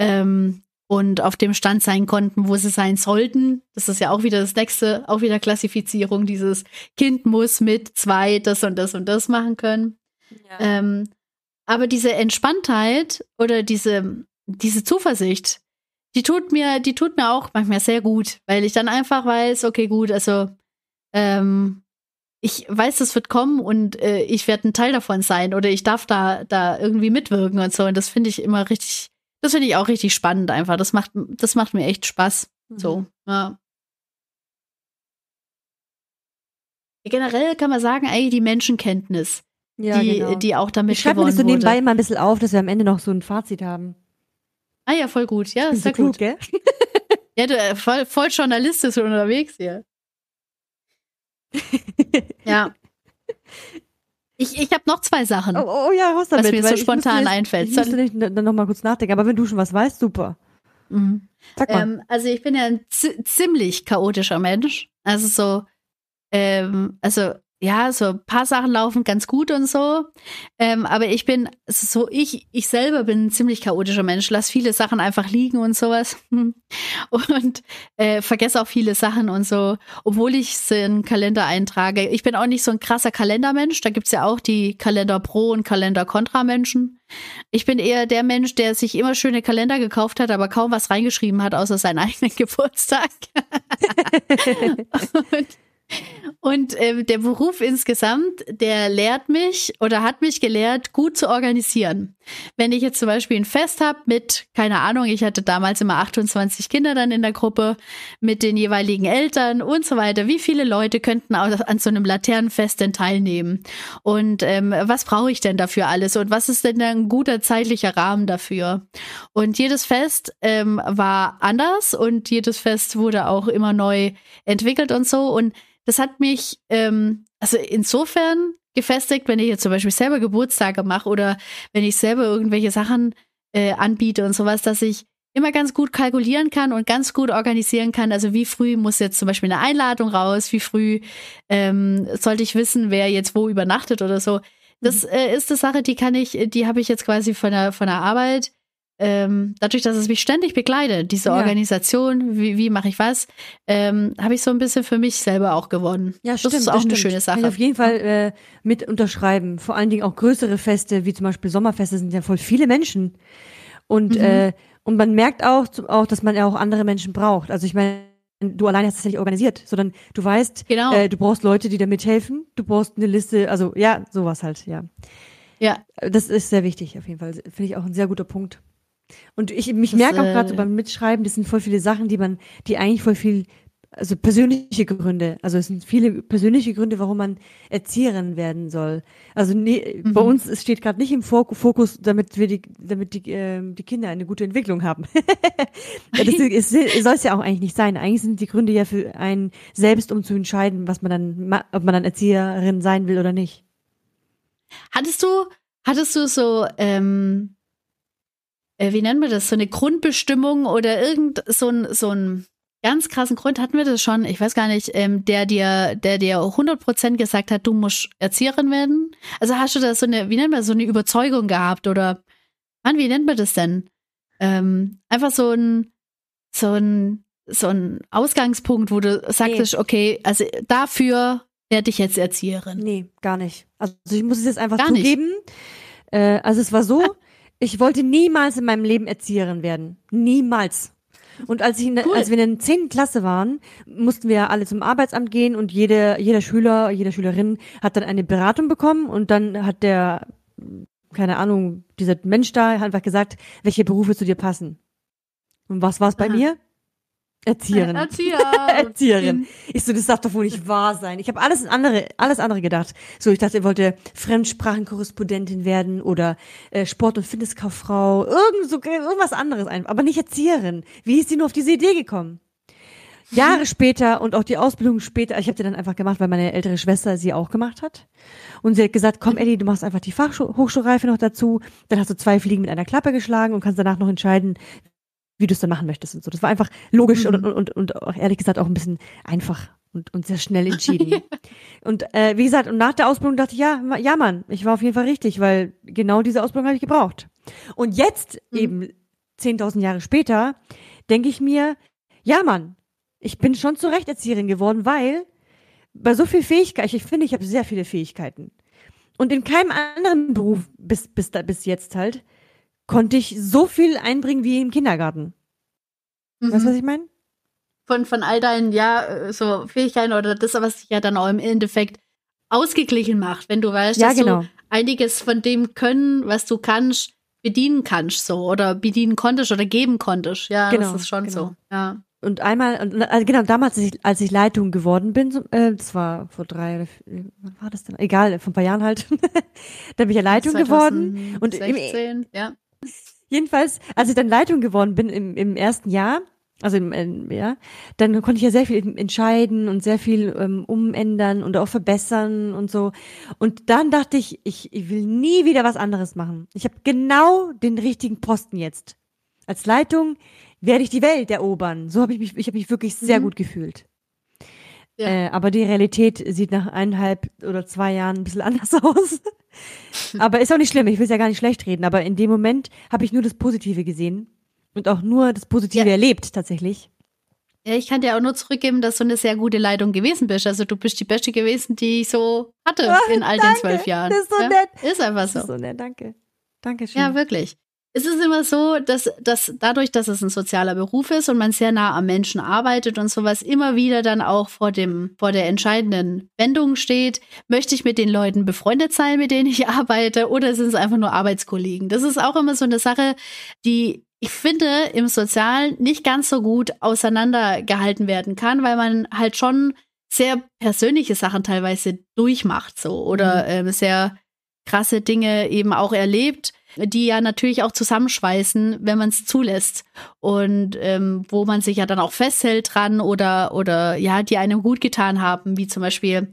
ähm, und auf dem Stand sein konnten, wo sie sein sollten. Das ist ja auch wieder das nächste, auch wieder Klassifizierung. Dieses Kind muss mit zwei das und das und das machen können. Ähm, aber diese Entspanntheit oder diese, diese Zuversicht, die tut mir, die tut mir auch manchmal sehr gut, weil ich dann einfach weiß, okay, gut, also ähm, ich weiß, das wird kommen und äh, ich werde ein Teil davon sein oder ich darf da, da irgendwie mitwirken und so. Und das finde ich immer richtig, das finde ich auch richtig spannend einfach. Das macht, das macht mir echt Spaß. So, ja. Generell kann man sagen, eigentlich die Menschenkenntnis, Ja, die, genau. die auch damit ich schreibe mir gewonnen das so nebenbei wurde. mal ein bisschen auf, dass wir am Ende noch so ein Fazit haben. Ah ja, voll gut. Ja, Bin sehr so klug, gut. gell? (laughs) Ja, du, äh, voll, voll journalistisch unterwegs hier. (laughs) Ja. Ich, ich habe noch zwei Sachen. Oh, oh ja, raus damit. Was mir so spontan jetzt- einfällt. Ich musste nicht, dann noch mal kurz nachdenken, aber wenn du schon was weißt, super. Mhm. Sag mal. Ähm, also ich bin ja ein zi- ziemlich chaotischer Mensch. Also so, ähm, also ja, so ein paar Sachen laufen ganz gut und so. Ähm, aber ich bin so, ich, ich selber bin ein ziemlich chaotischer Mensch, lass viele Sachen einfach liegen und sowas. (laughs) Und äh, vergesse auch viele Sachen und so, obwohl ich es in Kalender eintrage. Ich bin auch nicht so ein krasser Kalendermensch. Da gibt's ja auch die Kalender Pro und Kalender Contra Menschen. Ich bin eher der Mensch, der sich immer schöne Kalender gekauft hat, aber kaum was reingeschrieben hat, außer seinen (laughs) eigenen Geburtstag. (laughs) und und äh, der Beruf insgesamt, der lehrt mich oder hat mich gelehrt, gut zu organisieren. Wenn ich jetzt zum Beispiel ein Fest habe mit, keine Ahnung, ich hatte damals immer 28 Kinder dann in der Gruppe, mit den jeweiligen Eltern und so weiter. Wie viele Leute könnten an so einem Laternenfest denn teilnehmen? Und ähm, was brauche ich denn dafür alles? Und was ist denn ein guter zeitlicher Rahmen dafür? Und jedes Fest ähm, war anders und jedes Fest wurde auch immer neu entwickelt und so. Und das hat mich ähm, also insofern gefestigt, wenn ich jetzt zum Beispiel selber Geburtstage mache oder wenn ich selber irgendwelche Sachen äh, anbiete und sowas, dass ich immer ganz gut kalkulieren kann und ganz gut organisieren kann. Also wie früh muss jetzt zum Beispiel eine Einladung raus, wie früh ähm, sollte ich wissen, wer jetzt wo übernachtet oder so. Das mhm. äh, ist eine Sache, die kann ich, die habe ich jetzt quasi von der, von der Arbeit ähm, dadurch, dass es mich ständig begleitet, diese Organisation, wie, wie mache ich was, ähm, habe ich so ein bisschen für mich selber auch gewonnen. Ja, das stimmt, ist auch das eine stimmt. schöne Sache. Kann ich auf jeden Fall äh, mit unterschreiben. Vor allen Dingen auch größere Feste, wie zum Beispiel Sommerfeste, sind ja voll viele Menschen. Und, Mhm. äh, und man merkt auch, auch, dass man ja auch andere Menschen braucht. Also ich meine, du alleine hast das ja nicht organisiert, sondern du weißt, Genau. äh, du brauchst Leute, die da mithelfen. Du brauchst eine Liste, also ja, sowas halt, ja. ja, Das ist sehr wichtig auf jeden Fall. Finde ich auch ein sehr guter Punkt. Und ich mich merke auch äh, gerade so beim Mitschreiben, das sind voll viele Sachen, die man, die eigentlich voll viel, also persönliche Gründe, also es sind viele persönliche Gründe, warum man Erzieherin werden soll. Also nee, bei Mhm. uns es steht gerade nicht im Fok- Fokus, damit wir die, damit die, ähm, die Kinder eine gute Entwicklung haben. (laughs) das soll es ja auch eigentlich nicht sein. Eigentlich sind die Gründe ja für einen selbst, um zu entscheiden, was man dann, ob man dann Erzieherin sein will oder nicht. Hattest du, hattest du so, ähm, äh, wie nennen wir das, so eine Grundbestimmung oder irgend so ein, so ein ganz krassen Grund hatten wir das schon, ich weiß gar nicht, ähm, der dir, der dir 100% gesagt hat, du musst Erzieherin werden? Also hast du da so eine, wie nennt man das, so eine Überzeugung gehabt oder, Mann, wie nennt man das denn? Ähm, einfach so ein, so ein, so ein Ausgangspunkt, wo du sagtest, okay, also dafür werde ich jetzt Erzieherin. Nee, gar nicht. Also ich muss es jetzt einfach Gar nicht. zugeben. Äh, also es war so, (laughs) ich wollte niemals in meinem Leben Erzieherin werden. Niemals. Und als, ich in der, Cool. als wir in der 10. Klasse waren, mussten wir alle zum Arbeitsamt gehen und jede, jeder Schüler, jede Schülerin hat dann eine Beratung bekommen und dann hat der, keine Ahnung, dieser Mensch da einfach gesagt, welche Berufe zu dir passen. Und was war es bei Aha. mir? Erzieherin. (laughs) Erzieher. Erzieherin. Ich so, das darf doch wohl nicht wahr sein. Ich habe alles andere, alles andere gedacht. So, ich dachte, er wollte Fremdsprachenkorrespondentin werden oder äh, Sport- und Fitnesskauffrau, irgend so, irgendwas anderes einfach, aber nicht Erzieherin. Wie ist sie nur auf diese Idee gekommen? Jahre später und auch die Ausbildung später, ich habe die dann einfach gemacht, weil meine ältere Schwester sie auch gemacht hat. Und sie hat gesagt, komm Ellie, du machst einfach die Fachhochschulreife noch dazu, dann hast du zwei Fliegen mit einer Klappe geschlagen und kannst danach noch entscheiden, wie du es dann machen möchtest und so. Das war einfach logisch Mhm. und, und, und, und auch ehrlich gesagt auch ein bisschen einfach und, und sehr schnell entschieden. (laughs) und äh, wie gesagt, und nach der Ausbildung dachte ich, ja, ja Mann, ich war auf jeden Fall richtig, weil genau diese Ausbildung habe ich gebraucht. Und jetzt, Mhm. eben 10.000 Jahre später, denke ich mir, ja Mann, ich bin schon zu Recht Erzieherin geworden, weil bei so viel Fähigkeit, ich finde, ich habe sehr viele Fähigkeiten. Und in keinem anderen Beruf bis, bis, da, bis jetzt halt, konnte ich so viel einbringen wie im Kindergarten. Weißt du, was ich meine? von, von all deinen, ja, äh, so Fähigkeiten oder das, was sich ja dann auch im Endeffekt ausgeglichen macht, wenn du weißt, Ja, dass genau. du einiges von dem Können, was du kannst, bedienen kannst, so, oder bedienen konntest oder geben konntest. Ja, Genau, das ist schon genau. so. Ja. Und einmal, und, also genau, damals, als ich, als ich Leitung geworden bin, so, äh, das war vor drei oder vier, wann war das denn? Egal, vor ein paar Jahren halt. (laughs) da bin ich ja Leitung geworden. Und im, 2016, ja. Jedenfalls, als ich dann Leitung geworden bin im, im ersten Jahr, also im, im ja, dann konnte ich ja sehr viel entscheiden und sehr viel ähm, umändern und auch verbessern und so. Und dann dachte ich, ich, ich will nie wieder was anderes machen. Ich habe genau den richtigen Posten jetzt. Als Leitung werde ich die Welt erobern. So habe ich mich, ich habe mich wirklich sehr Mhm. gut gefühlt. Ja. Äh, aber die Realität sieht nach eineinhalb oder zwei Jahren ein bisschen (laughs) anders aus. aber ist auch nicht schlimm, ich will es ja gar nicht schlecht reden, aber in dem Moment habe ich nur das Positive gesehen und auch nur das Positive ja. erlebt tatsächlich. Ja, ich kann dir auch nur zurückgeben, dass du eine sehr gute Leitung gewesen bist. Also du bist die Beste gewesen, die ich so hatte oh, (laughs) in all danke. den zwölf Jahren. Das ist so ja? nett. Ist einfach so. Das ist so nett, danke. Dankeschön. Ja, wirklich. Es ist immer so, dass, dass dadurch, dass es ein sozialer Beruf ist und man sehr nah am Menschen arbeitet und sowas, immer wieder dann auch vor dem, vor der entscheidenden Wendung steht, möchte ich mit den Leuten befreundet sein, mit denen ich arbeite, oder sind es einfach nur Arbeitskollegen? Das ist auch immer so eine Sache, die ich finde, im Sozialen nicht ganz so gut auseinandergehalten werden kann, weil man halt schon sehr persönliche Sachen teilweise durchmacht, so oder mhm. äh, sehr krasse Dinge eben auch erlebt, die ja natürlich auch zusammenschweißen, wenn man es zulässt und ähm, wo man sich ja dann auch festhält dran oder oder ja, die einem gut getan haben, wie zum Beispiel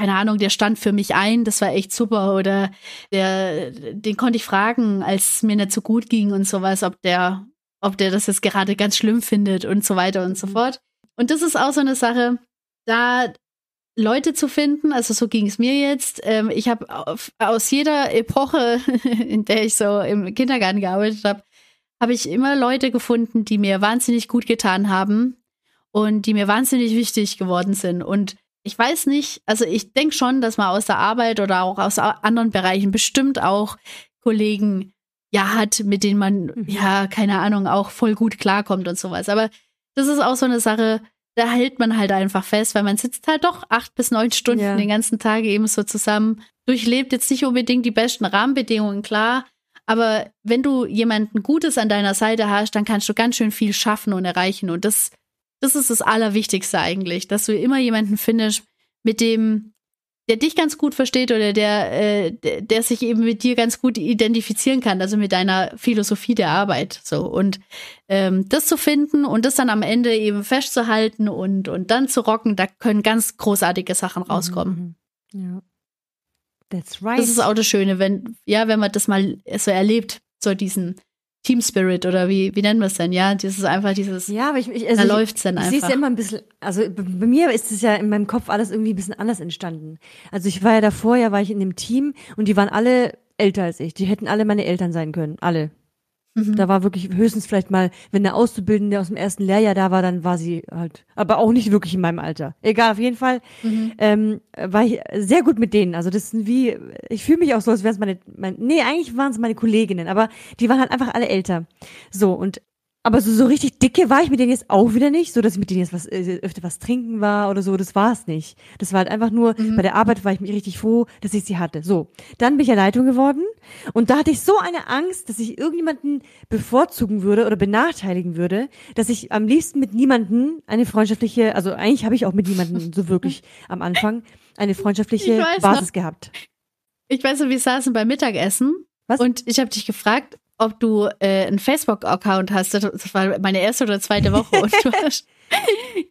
keine Ahnung, der stand für mich ein, das war echt super. Oder der, den konnte ich fragen, als es mir nicht so gut ging und sowas, ob der, ob der das jetzt gerade ganz schlimm findet und so weiter und so mhm. fort. Und das ist auch so eine Sache, da Leute zu finden, also so ging es mir jetzt. Ähm, ich habe aus jeder Epoche, (laughs) in der ich so im Kindergarten gearbeitet habe, habe ich immer Leute gefunden, die mir wahnsinnig gut getan haben und die mir wahnsinnig wichtig geworden sind. Und ich weiß nicht, also ich denke schon, dass man aus der Arbeit oder auch aus anderen Bereichen bestimmt auch Kollegen ja hat, mit denen man, mhm. ja, keine Ahnung, auch voll gut klarkommt und sowas. Aber das ist auch so eine Sache, da hält man halt einfach fest, weil man sitzt halt doch acht bis neun Stunden ja. den ganzen Tag eben so zusammen, durchlebt jetzt nicht unbedingt die besten Rahmenbedingungen, klar. Aber wenn du jemanden Gutes an deiner Seite hast, dann kannst du ganz schön viel schaffen und erreichen. Und das das ist das Allerwichtigste eigentlich, dass du immer jemanden findest, mit dem, der dich ganz gut versteht oder der, äh, der, der sich eben mit dir ganz gut identifizieren kann, also mit deiner Philosophie der Arbeit. So und ähm, das zu finden und das dann am Ende eben festzuhalten und und dann zu rocken, da können ganz großartige Sachen rauskommen. Mhm. Ja. That's right. Das ist auch das Schöne, wenn ja, wenn man das mal so erlebt, so diesen Team Spirit oder wie, wie nennen wir es denn? Ja, das ist einfach dieses, ja, aber ich, ich also da läuft es dann einfach. Ich sehe ja immer ein bisschen, also bei mir ist es ja in meinem Kopf alles irgendwie ein bisschen anders entstanden. Also ich war ja davor, ja, war ich in dem Team und die waren alle älter als ich. Die hätten alle meine Eltern sein können. Alle. Mhm. Da war wirklich höchstens vielleicht mal, wenn der Auszubildende aus dem ersten Lehrjahr da war, dann war sie halt, aber auch nicht wirklich in meinem Alter. Egal, auf jeden Fall mhm. ähm, war ich sehr gut mit denen. Also das sind wie, ich fühle mich auch so, als wären es meine, mein, nee, eigentlich waren es meine Kolleginnen, aber die waren halt einfach alle älter. So, und aber so, so richtig dicke war ich mit denen jetzt auch wieder nicht, so dass ich mit denen jetzt was, äh, öfter was trinken war oder so, das war es nicht. Das war halt einfach nur, mhm. bei der Arbeit war ich mich richtig froh, dass ich sie hatte. So. Dann bin ich ja Leitung geworden und da hatte ich so eine Angst, dass ich irgendjemanden bevorzugen würde oder benachteiligen würde, dass ich am liebsten mit niemanden eine freundschaftliche, also eigentlich habe ich auch mit niemanden so wirklich (laughs) am Anfang eine freundschaftliche Basis noch. gehabt. Ich weiß noch, wir saßen beim Mittagessen was? Und ich habe dich gefragt, ob du äh, einen Facebook-Account hast. Das war meine erste oder zweite Woche und du (laughs) hast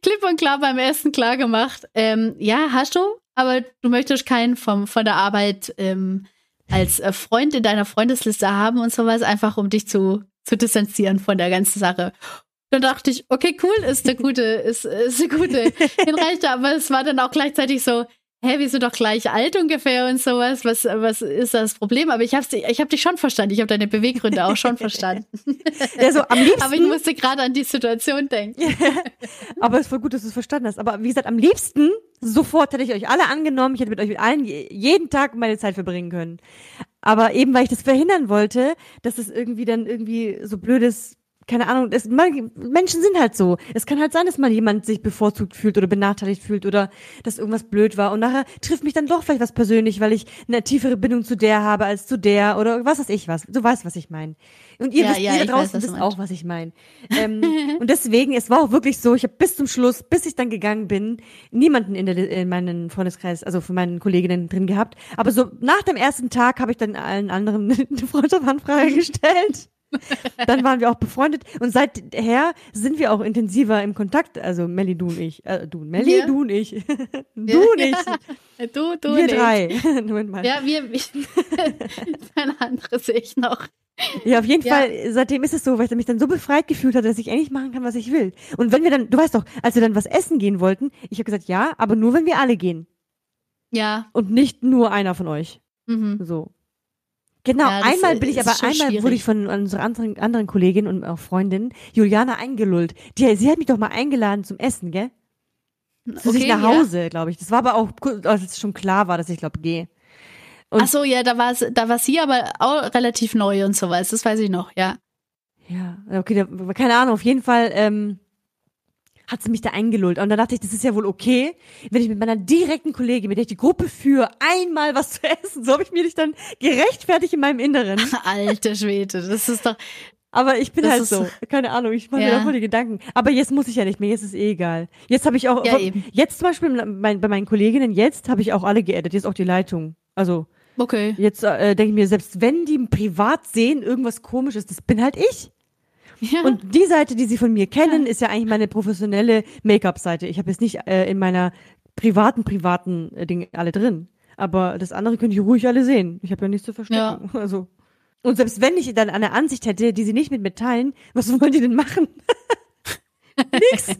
klipp und klar beim ersten klar gemacht. Ähm, ja, hast du, aber du möchtest keinen vom, von der Arbeit ähm, als äh, Freund in deiner Freundesliste haben und sowas, einfach um dich zu, zu distanzieren von der ganzen Sache. Dann dachte ich, okay, cool, ist der gute, ist, ist der gute (laughs) Hinreichter, aber es war dann auch gleichzeitig so, hä, wir sind doch gleich alt ungefähr und sowas. Was, was ist das Problem? Aber ich habe ich hab dich schon verstanden. Ich habe deine Beweggründe auch schon verstanden. (laughs) ja, so am liebsten. Aber ich musste gerade an die Situation denken. (laughs) aber es war gut, dass du es verstanden hast. Aber wie gesagt, am liebsten sofort hätte ich euch alle angenommen. Ich hätte mit euch mit allen jeden Tag meine Zeit verbringen können. Aber eben, weil ich das verhindern wollte, dass es irgendwie dann irgendwie so blödes keine Ahnung, es, Menschen sind halt so. Es kann halt sein, dass mal jemand sich bevorzugt fühlt oder benachteiligt fühlt oder dass irgendwas blöd war und nachher trifft mich dann doch vielleicht was persönlich, weil ich eine tiefere Bindung zu der habe als zu der oder was weiß ich was. Du weißt, was ich meine. Und ihr, ja, wisst, ja, ihr da draußen weiß, wisst auch, was ich meine. Ähm, und deswegen, es war auch wirklich so, ich habe bis zum Schluss, bis ich dann gegangen bin, niemanden in, der, in meinen Freundeskreis, also von meinen Kolleginnen drin gehabt. Aber so nach dem ersten Tag habe ich dann allen anderen (laughs) eine Freundschaftsanfrage gestellt. (laughs) Dann waren wir auch befreundet und seither sind wir auch intensiver im Kontakt. Also Melli, du und ich. Äh, du, Melli, ja. du und ich. (laughs) du und ich. Du, du wir und drei. (laughs) Moment mal. Ja, wir. Ein anderes sehe ich noch. Ja, auf jeden Ja. Fall, seitdem ist es so, weil ich mich dann so befreit gefühlt habe, dass ich eigentlich machen kann, was ich will. Und wenn wir dann, du weißt doch, als wir dann was essen gehen wollten, ich habe gesagt, ja, aber nur wenn wir alle gehen. Ja. Und nicht nur einer von euch. Mhm. So. Genau, Ja, einmal bin ich aber, einmal wurde schwierig. ich von unserer anderen, anderen Kollegin und auch Freundin, Juliana, eingelullt. Die, sie hat mich doch mal eingeladen zum Essen, gell? Zu sich nach ja. Hause, glaube ich. Das war aber auch, als es schon klar war, dass ich glaube, gehe. Und- Ach so, ja, da war da war sie aber auch relativ neu und sowas. Das weiß ich noch, ja. Ja, okay, da, keine Ahnung, auf jeden Fall ähm, hat sie mich da eingelullt. Und dann dachte ich, das ist ja wohl okay, wenn ich mit meiner direkten Kollegin, mit der ich die Gruppe führe, einmal was zu essen. So habe ich mir dich dann gerechtfertigt in meinem Inneren. (laughs) Alter Schwede, das ist doch. Aber ich bin Das halt so. Keine Ahnung, ich mache mir Ja. da voll die Gedanken. Aber jetzt muss ich ja nicht mehr, jetzt ist eh egal. Jetzt habe ich auch, Ja, eben. jetzt zum Beispiel bei meinen Kolleginnen, jetzt habe ich auch alle geaddet, jetzt auch die Leitung. Also Okay. jetzt äh, denke ich mir, selbst wenn die privat sehen, irgendwas komisch ist, das bin halt ich. Ja. Und die Seite, die sie von mir kennen, ist ja eigentlich meine professionelle Make-up-Seite. Ich habe jetzt nicht äh, in meiner privaten, privaten äh, Dinge alle drin. Aber das andere könnt ihr ruhig alle sehen. Ich habe ja nichts zu verstecken. Also. Und selbst wenn ich dann eine Ansicht hätte, die sie nicht mit mir teilen, was wollen die denn machen? (laughs) Nix.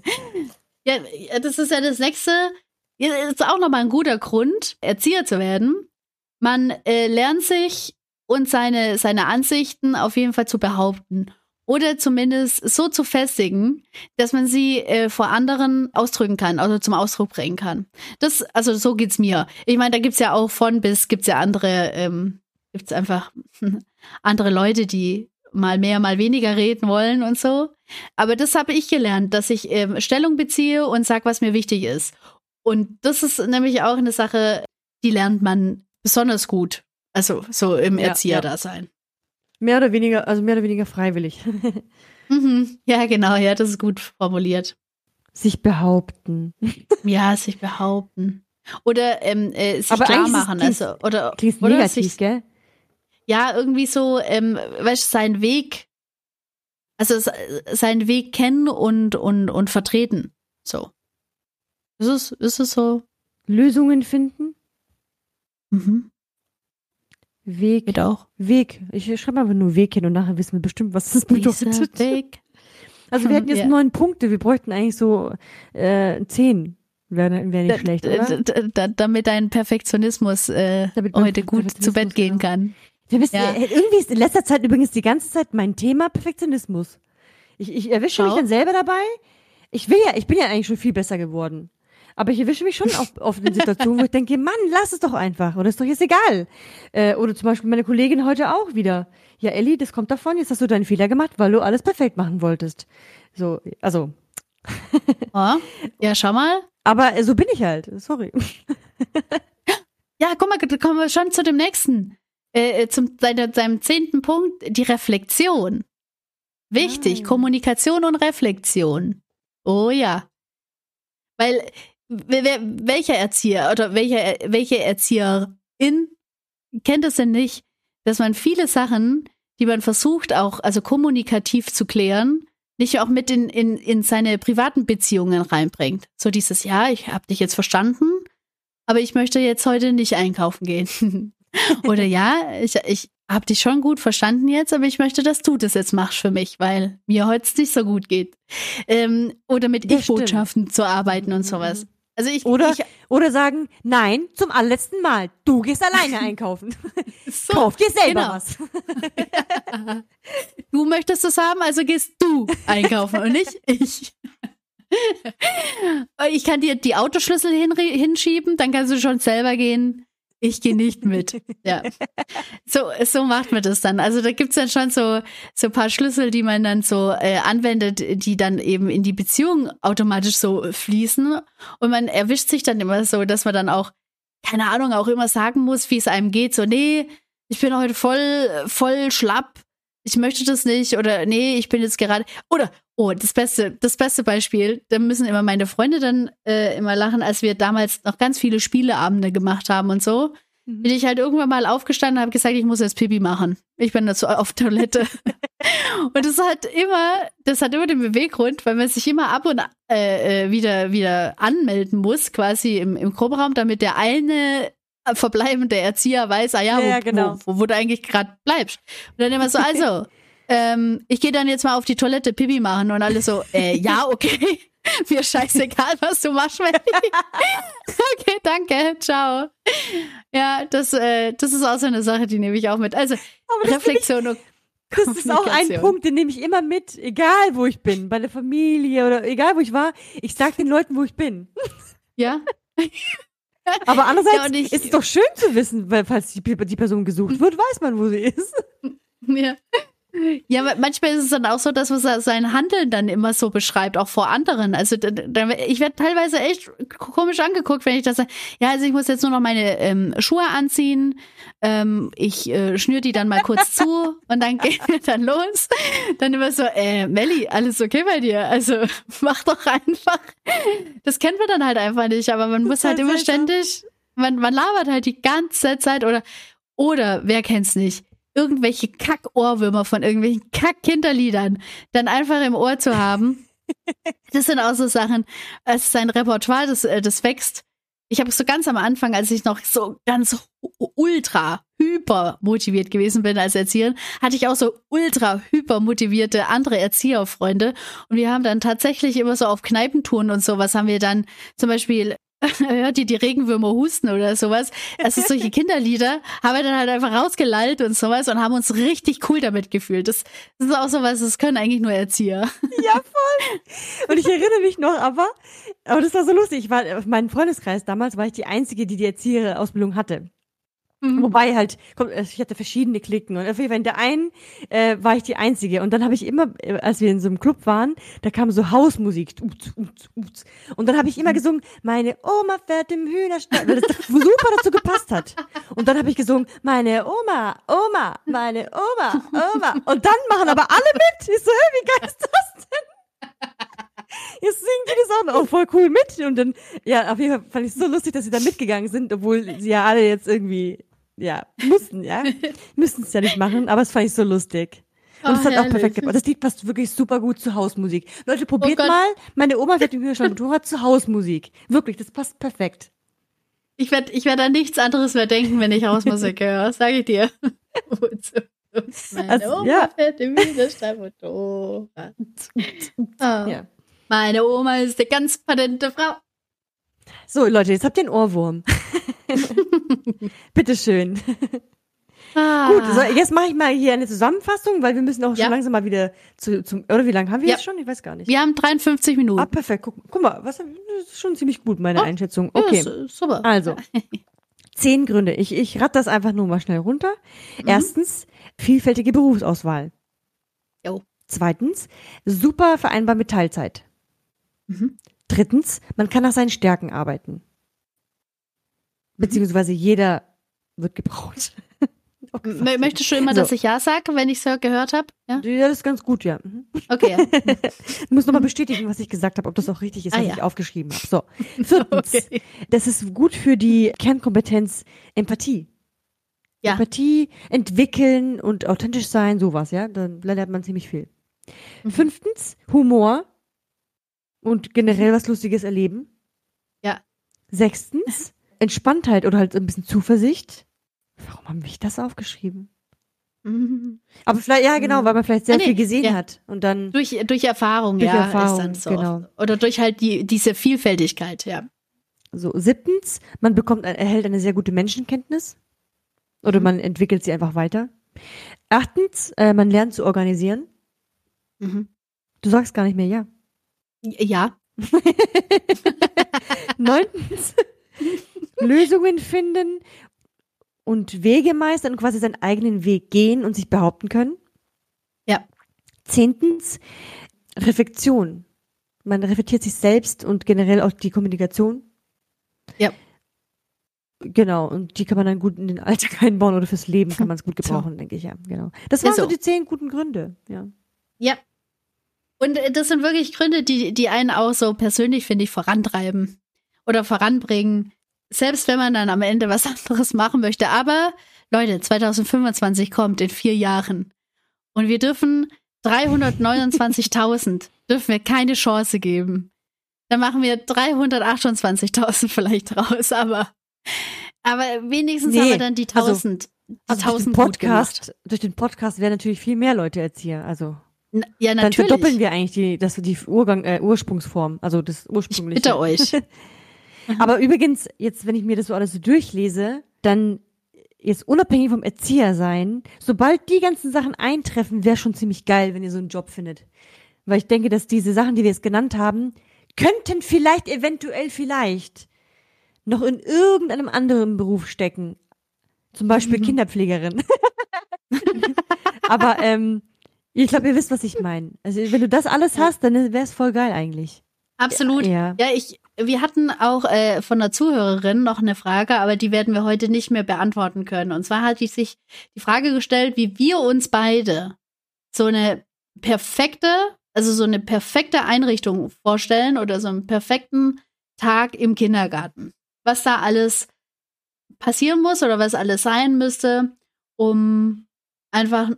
Ja, ja, das ist ja das nächste. Ja, ist auch nochmal ein guter Grund, Erzieher zu werden. Man äh, lernt sich und seine, seine Ansichten auf jeden Fall zu behaupten. Oder zumindest so zu festigen, dass man sie äh, vor anderen ausdrücken kann, also zum Ausdruck bringen kann. Das, also so geht's mir. Ich meine, da gibt's ja auch von bis, gibt's ja andere, ähm, gibt's einfach (laughs) andere Leute, die mal mehr, mal weniger reden wollen und so. Aber das habe ich gelernt, dass ich ähm, Stellung beziehe und sag, was mir wichtig ist. Und das ist nämlich auch eine Sache, die lernt man besonders gut. Also so im Ja, Erzieherdasein. Mehr oder weniger, also mehr oder weniger freiwillig. (laughs) Mhm. Ja, genau, ja, das ist gut formuliert. Sich behaupten. (laughs) Ja, sich behaupten. Oder ähm, äh, sich Aber klar ist machen. klingt- Also, oder, Klingt oder negativ, sich, gell? ja, irgendwie so, ähm, weißt du, seinen Weg, also seinen Weg kennen und, und, und vertreten. So. Ist es, ist es so? Lösungen finden. Mhm. Weg. Geht auch. Weg. Ich schreibe einfach nur Weg hin und nachher wissen wir bestimmt, was das bedeutet. Weg. Also wir hätten jetzt Ja. neun Punkte, wir bräuchten eigentlich so äh, zehn. Wäre wär nicht schlecht, D- oder? d- d- d- damit dein Perfektionismus äh, Damit heute gut zu Bett gehen ja. kann. Wir müssen, Ja. äh, irgendwie ist in letzter Zeit übrigens die ganze Zeit mein Thema Perfektionismus. Ich, ich erwische mich Schau. dann selber dabei. Ich will ja, ich bin ja eigentlich schon viel besser geworden. Aber ich erwische mich schon oft, oft in Situationen, wo ich denke, Mann, lass es doch einfach. Oder ist doch jetzt egal. Äh, oder zum Beispiel meine Kollegin heute auch wieder. Ja, Elli, das kommt davon, jetzt hast du deinen Fehler gemacht, weil du alles perfekt machen wolltest. So, also, (laughs) Oh. Ja, schau mal. aber äh, so bin ich halt. Sorry. Ja, guck mal, da kommen wir schon zu dem nächsten. Äh, äh, zum seine, seinem zehnten Punkt, die Reflexion. Wichtig, Ah. Kommunikation und Reflexion. Oh ja. Weil, welcher Erzieher oder welcher, welche Erzieherin kennt es denn nicht, dass man viele Sachen, die man versucht, auch also kommunikativ zu klären, nicht auch mit in, in, in seine privaten Beziehungen reinbringt. So dieses, ja, ich habe dich jetzt verstanden, aber ich möchte jetzt heute nicht einkaufen gehen. (laughs) Oder ja, ich, ich habe dich schon gut verstanden jetzt, aber ich möchte, dass du das jetzt machst für mich, weil mir heute nicht so gut geht. Ähm, oder mit Ich-Botschaften zu arbeiten und sowas. Also ich, Oder, ich oder sagen, nein, zum allerletzten Mal. Du gehst alleine (laughs) einkaufen. so, Kauf dir selber genau. was. (laughs) du möchtest es haben, also gehst du einkaufen und nicht ich. (laughs) Ich kann dir die Autoschlüssel hin, hinschieben, dann kannst du schon selber gehen. Ich gehe nicht mit. (laughs) Ja. So, so macht man das dann. Also da gibt's dann schon so, so paar Schlüssel, die man dann so äh, anwendet, die dann eben in die Beziehung automatisch so fließen. Und man erwischt sich dann immer so, dass man dann auch, keine Ahnung, auch immer sagen muss, wie es einem geht. So, nee, ich bin heute voll, voll schlapp. Ich möchte das nicht. Oder nee, ich bin jetzt gerade. Oder, oh, das beste, das beste Beispiel, da müssen immer meine Freunde dann äh, immer lachen, als wir damals noch ganz viele Spieleabende gemacht haben und so. Bin ich halt irgendwann mal aufgestanden und habe gesagt, ich muss jetzt Pipi machen. Ich bin dazu auf Toilette. (laughs) und das hat immer, das hat immer den Beweggrund, weil man sich immer ab und äh, äh, wieder, wieder anmelden muss, quasi im, im Gruppenraum, damit der eine verbleibende Erzieher weiß, ah ja, Ja, wo, ja, genau. wo, wo, wo du eigentlich gerade bleibst. Und dann immer so, also, (laughs) ähm, ich gehe dann jetzt mal auf die Toilette Pipi machen und alle so, (laughs) äh, ja, okay. (laughs) Mir scheißegal, was du machst, Melli. (laughs) okay, danke, ciao. Ja, das, äh, das ist auch so eine Sache, die nehme ich auch mit. Also, Reflexion und das ist auch ein. Punkt, den nehme ich immer mit, egal wo ich bin, bei der Familie oder egal wo ich war. Ich sag den Leuten, wo ich bin. ja. Aber andererseits Ja, ich- ist es doch schön zu wissen, weil falls die, die Person gesucht wird, weiß man, wo sie ist. Ja. Ja, manchmal ist es dann auch so, dass man se- sein Handeln dann immer so beschreibt, auch vor anderen. Also ich werde teilweise echt komisch angeguckt, wenn ich das sage. Ja, also ich muss jetzt nur noch meine ähm, Schuhe anziehen. Ähm, ich äh, schnür die dann mal kurz zu (laughs) und dann geht wir dann los. Dann immer so, äh, Melli, alles okay bei dir? Also (laughs) mach doch einfach. Das kennt man dann halt einfach nicht, aber man muss ist halt immer ständig, man, man labert halt die ganze Zeit oder oder wer kennt's nicht? Irgendwelche Kack-Ohrwürmer von irgendwelchen Kack-Kinderliedern dann einfach im Ohr zu haben. (laughs) Das sind auch so Sachen, es ist ein Repertoire, das, äh, das wächst. Ich habe so ganz am Anfang, als ich noch so ganz ultra hyper motiviert gewesen bin als Erzieherin, hatte ich auch so ultra hyper motivierte andere Erzieherfreunde. Und wir haben dann tatsächlich immer so auf Kneipentouren und sowas haben wir dann zum Beispiel (laughs) hört ihr die Regenwürmer husten oder sowas. Also solche (laughs) Kinderlieder haben wir dann halt einfach rausgelallt und sowas und haben uns richtig cool damit gefühlt. Das, das ist auch sowas, das können eigentlich nur Erzieher. (laughs) Ja, voll. Und ich erinnere mich noch, aber, aber das war so lustig. Ich war auf meinem Freundeskreis damals, war ich die Einzige, die die Erzieherausbildung hatte. Mhm. Wobei halt, komm, ich hatte verschiedene Klicken und auf jeden Fall in der einen äh, war ich die Einzige. Und dann habe ich immer, äh, als wir in so einem Club waren, da kam so Hausmusik. Uts, uts, uts. Und dann habe ich immer gesungen, meine Oma fährt im Hühnerstall, weil das super dazu gepasst hat. Und dann habe ich gesungen, meine Oma, Oma, meine Oma, Oma. Und dann machen aber alle mit. Ich so, hey, wie geil ist das denn? Jetzt singen die das auch noch voll cool mit. Und dann, ja, auf jeden Fall fand ich es so lustig, dass sie da mitgegangen sind, obwohl sie ja alle jetzt irgendwie, ja, mussten, ja. (laughs) Müssten es ja nicht machen, aber es fand ich so lustig. Und es Oh, hat auch perfekt gepasst. Das Lied passt wirklich super gut zu Hausmusik. Leute, probiert Oh mal, meine Oma fährt im (laughs) Hörschrank zu Hausmusik. Wirklich, das passt perfekt. Ich werde ich werd an nichts anderes mehr denken, wenn ich Hausmusik (laughs) höre, sage ich dir. Meine Also, Oma ja. fährt im Widerstand Ah. Ja. Meine Oma ist eine ganz patente Frau. So, Leute, jetzt habt ihr einen Ohrwurm. (laughs) Bitteschön. Ah. Gut, so, jetzt mache ich mal hier eine Zusammenfassung, weil wir müssen auch schon Ja. langsam mal wieder zu, zum, oder wie lange haben wir Ja. jetzt schon? Ich weiß gar nicht. Wir haben 53 Minuten. Ah, perfekt. Guck, guck mal, was, das ist schon ziemlich gut, meine Oh, Einschätzung. Ja, Okay. su- super. Also, (laughs) zehn Gründe. Ich, ich rate das einfach nur mal schnell runter. Mhm. Erstens, vielfältige Berufsauswahl. Jo. Zweitens, super vereinbar mit Teilzeit. Mhm. Drittens, man kann nach seinen Stärken arbeiten. Beziehungsweise jeder wird gebraucht. (laughs) M- Möchtest du immer, So. dass ich Ja sage, wenn ich so gehört habe? Ja? Ja, das ist ganz gut, ja. Mhm. Okay. (laughs) Ja. Ich muss nochmal bestätigen, was ich gesagt habe, ob das auch richtig ist, Ah, was ja. ich aufgeschrieben habe. So. Viertens, (laughs) Okay. das ist gut für die Kernkompetenz Empathie. Ja. Empathie entwickeln und authentisch sein, sowas, ja. Dann lernt man ziemlich viel. Mhm. Fünftens, Humor und generell was Lustiges erleben. Ja. Sechstens, Entspanntheit oder halt ein bisschen Zuversicht. Warum haben wir das aufgeschrieben? Mhm. (laughs) Aber vielleicht, ja, genau, weil man vielleicht sehr Ah, nee, viel gesehen ja. hat und dann Durch, durch Erfahrung, Durch ja, Erfahrung, ist dann so. genau. Oder durch halt die, diese Vielfältigkeit, ja. So, siebtens, man bekommt, erhält eine sehr gute Menschenkenntnis. Oder Mhm. man entwickelt sie einfach weiter. Achtens, äh, man lernt zu organisieren. Mhm. Du sagst gar nicht mehr ja. Ja. (laughs) (laughs) Neuntens, Lösungen finden und Wege meistern und quasi seinen eigenen Weg gehen und sich behaupten können. Ja. Zehntens, Reflexion. Man reflektiert sich selbst und generell auch die Kommunikation. Ja. Genau, und die kann man dann gut in den Alltag (laughs) einbauen oder fürs Leben kann man es gut So. gebrauchen, denke ich, ja, genau. Das waren so so. die zehn guten Gründe, ja. Ja. Und äh, das sind wirklich Gründe, die, die einen auch so persönlich, finde ich, vorantreiben oder voranbringen. Selbst wenn man dann am Ende was (laughs) anderes machen möchte. Aber Leute, 2025 kommt in vier Jahren. Und wir dürfen 329.000 (laughs) dürfen wir keine Chance geben. Dann machen wir 328.000 (laughs) vielleicht raus. Aber Aber wenigstens Nee, haben wir dann die also- tausend, die Also durch den. Podcast, durch den Podcast werden natürlich viel mehr Leute Erzieher. Also N- Ja, dann natürlich. verdoppeln wir eigentlich die, das, die Urgang, äh, Ursprungsform, also das ich ursprüngliche. bitte euch. Aber übrigens, jetzt, wenn ich mir das so alles so durchlese, dann jetzt unabhängig vom Erzieher sein, sobald die ganzen Sachen eintreffen, wäre schon ziemlich geil, wenn ihr so einen Job findet. Weil ich denke, dass diese Sachen, die wir jetzt genannt haben, könnten vielleicht, eventuell vielleicht noch in irgendeinem anderen Beruf stecken. Zum Beispiel Mhm. Kinderpflegerin. (laughs) Aber ähm, ich glaube, ihr wisst, was ich meine. Also wenn du das alles hast, dann wäre es voll geil eigentlich. Absolut. Ja. Ja, ich, wir hatten auch äh, von der Zuhörerin noch eine Frage, aber die werden wir heute nicht mehr beantworten können. Und zwar hat die sich die Frage gestellt, wie wir uns beide so eine perfekte, also so eine perfekte Einrichtung vorstellen oder so einen perfekten Tag im Kindergarten. Was da alles passieren muss oder was alles sein müsste, um einfach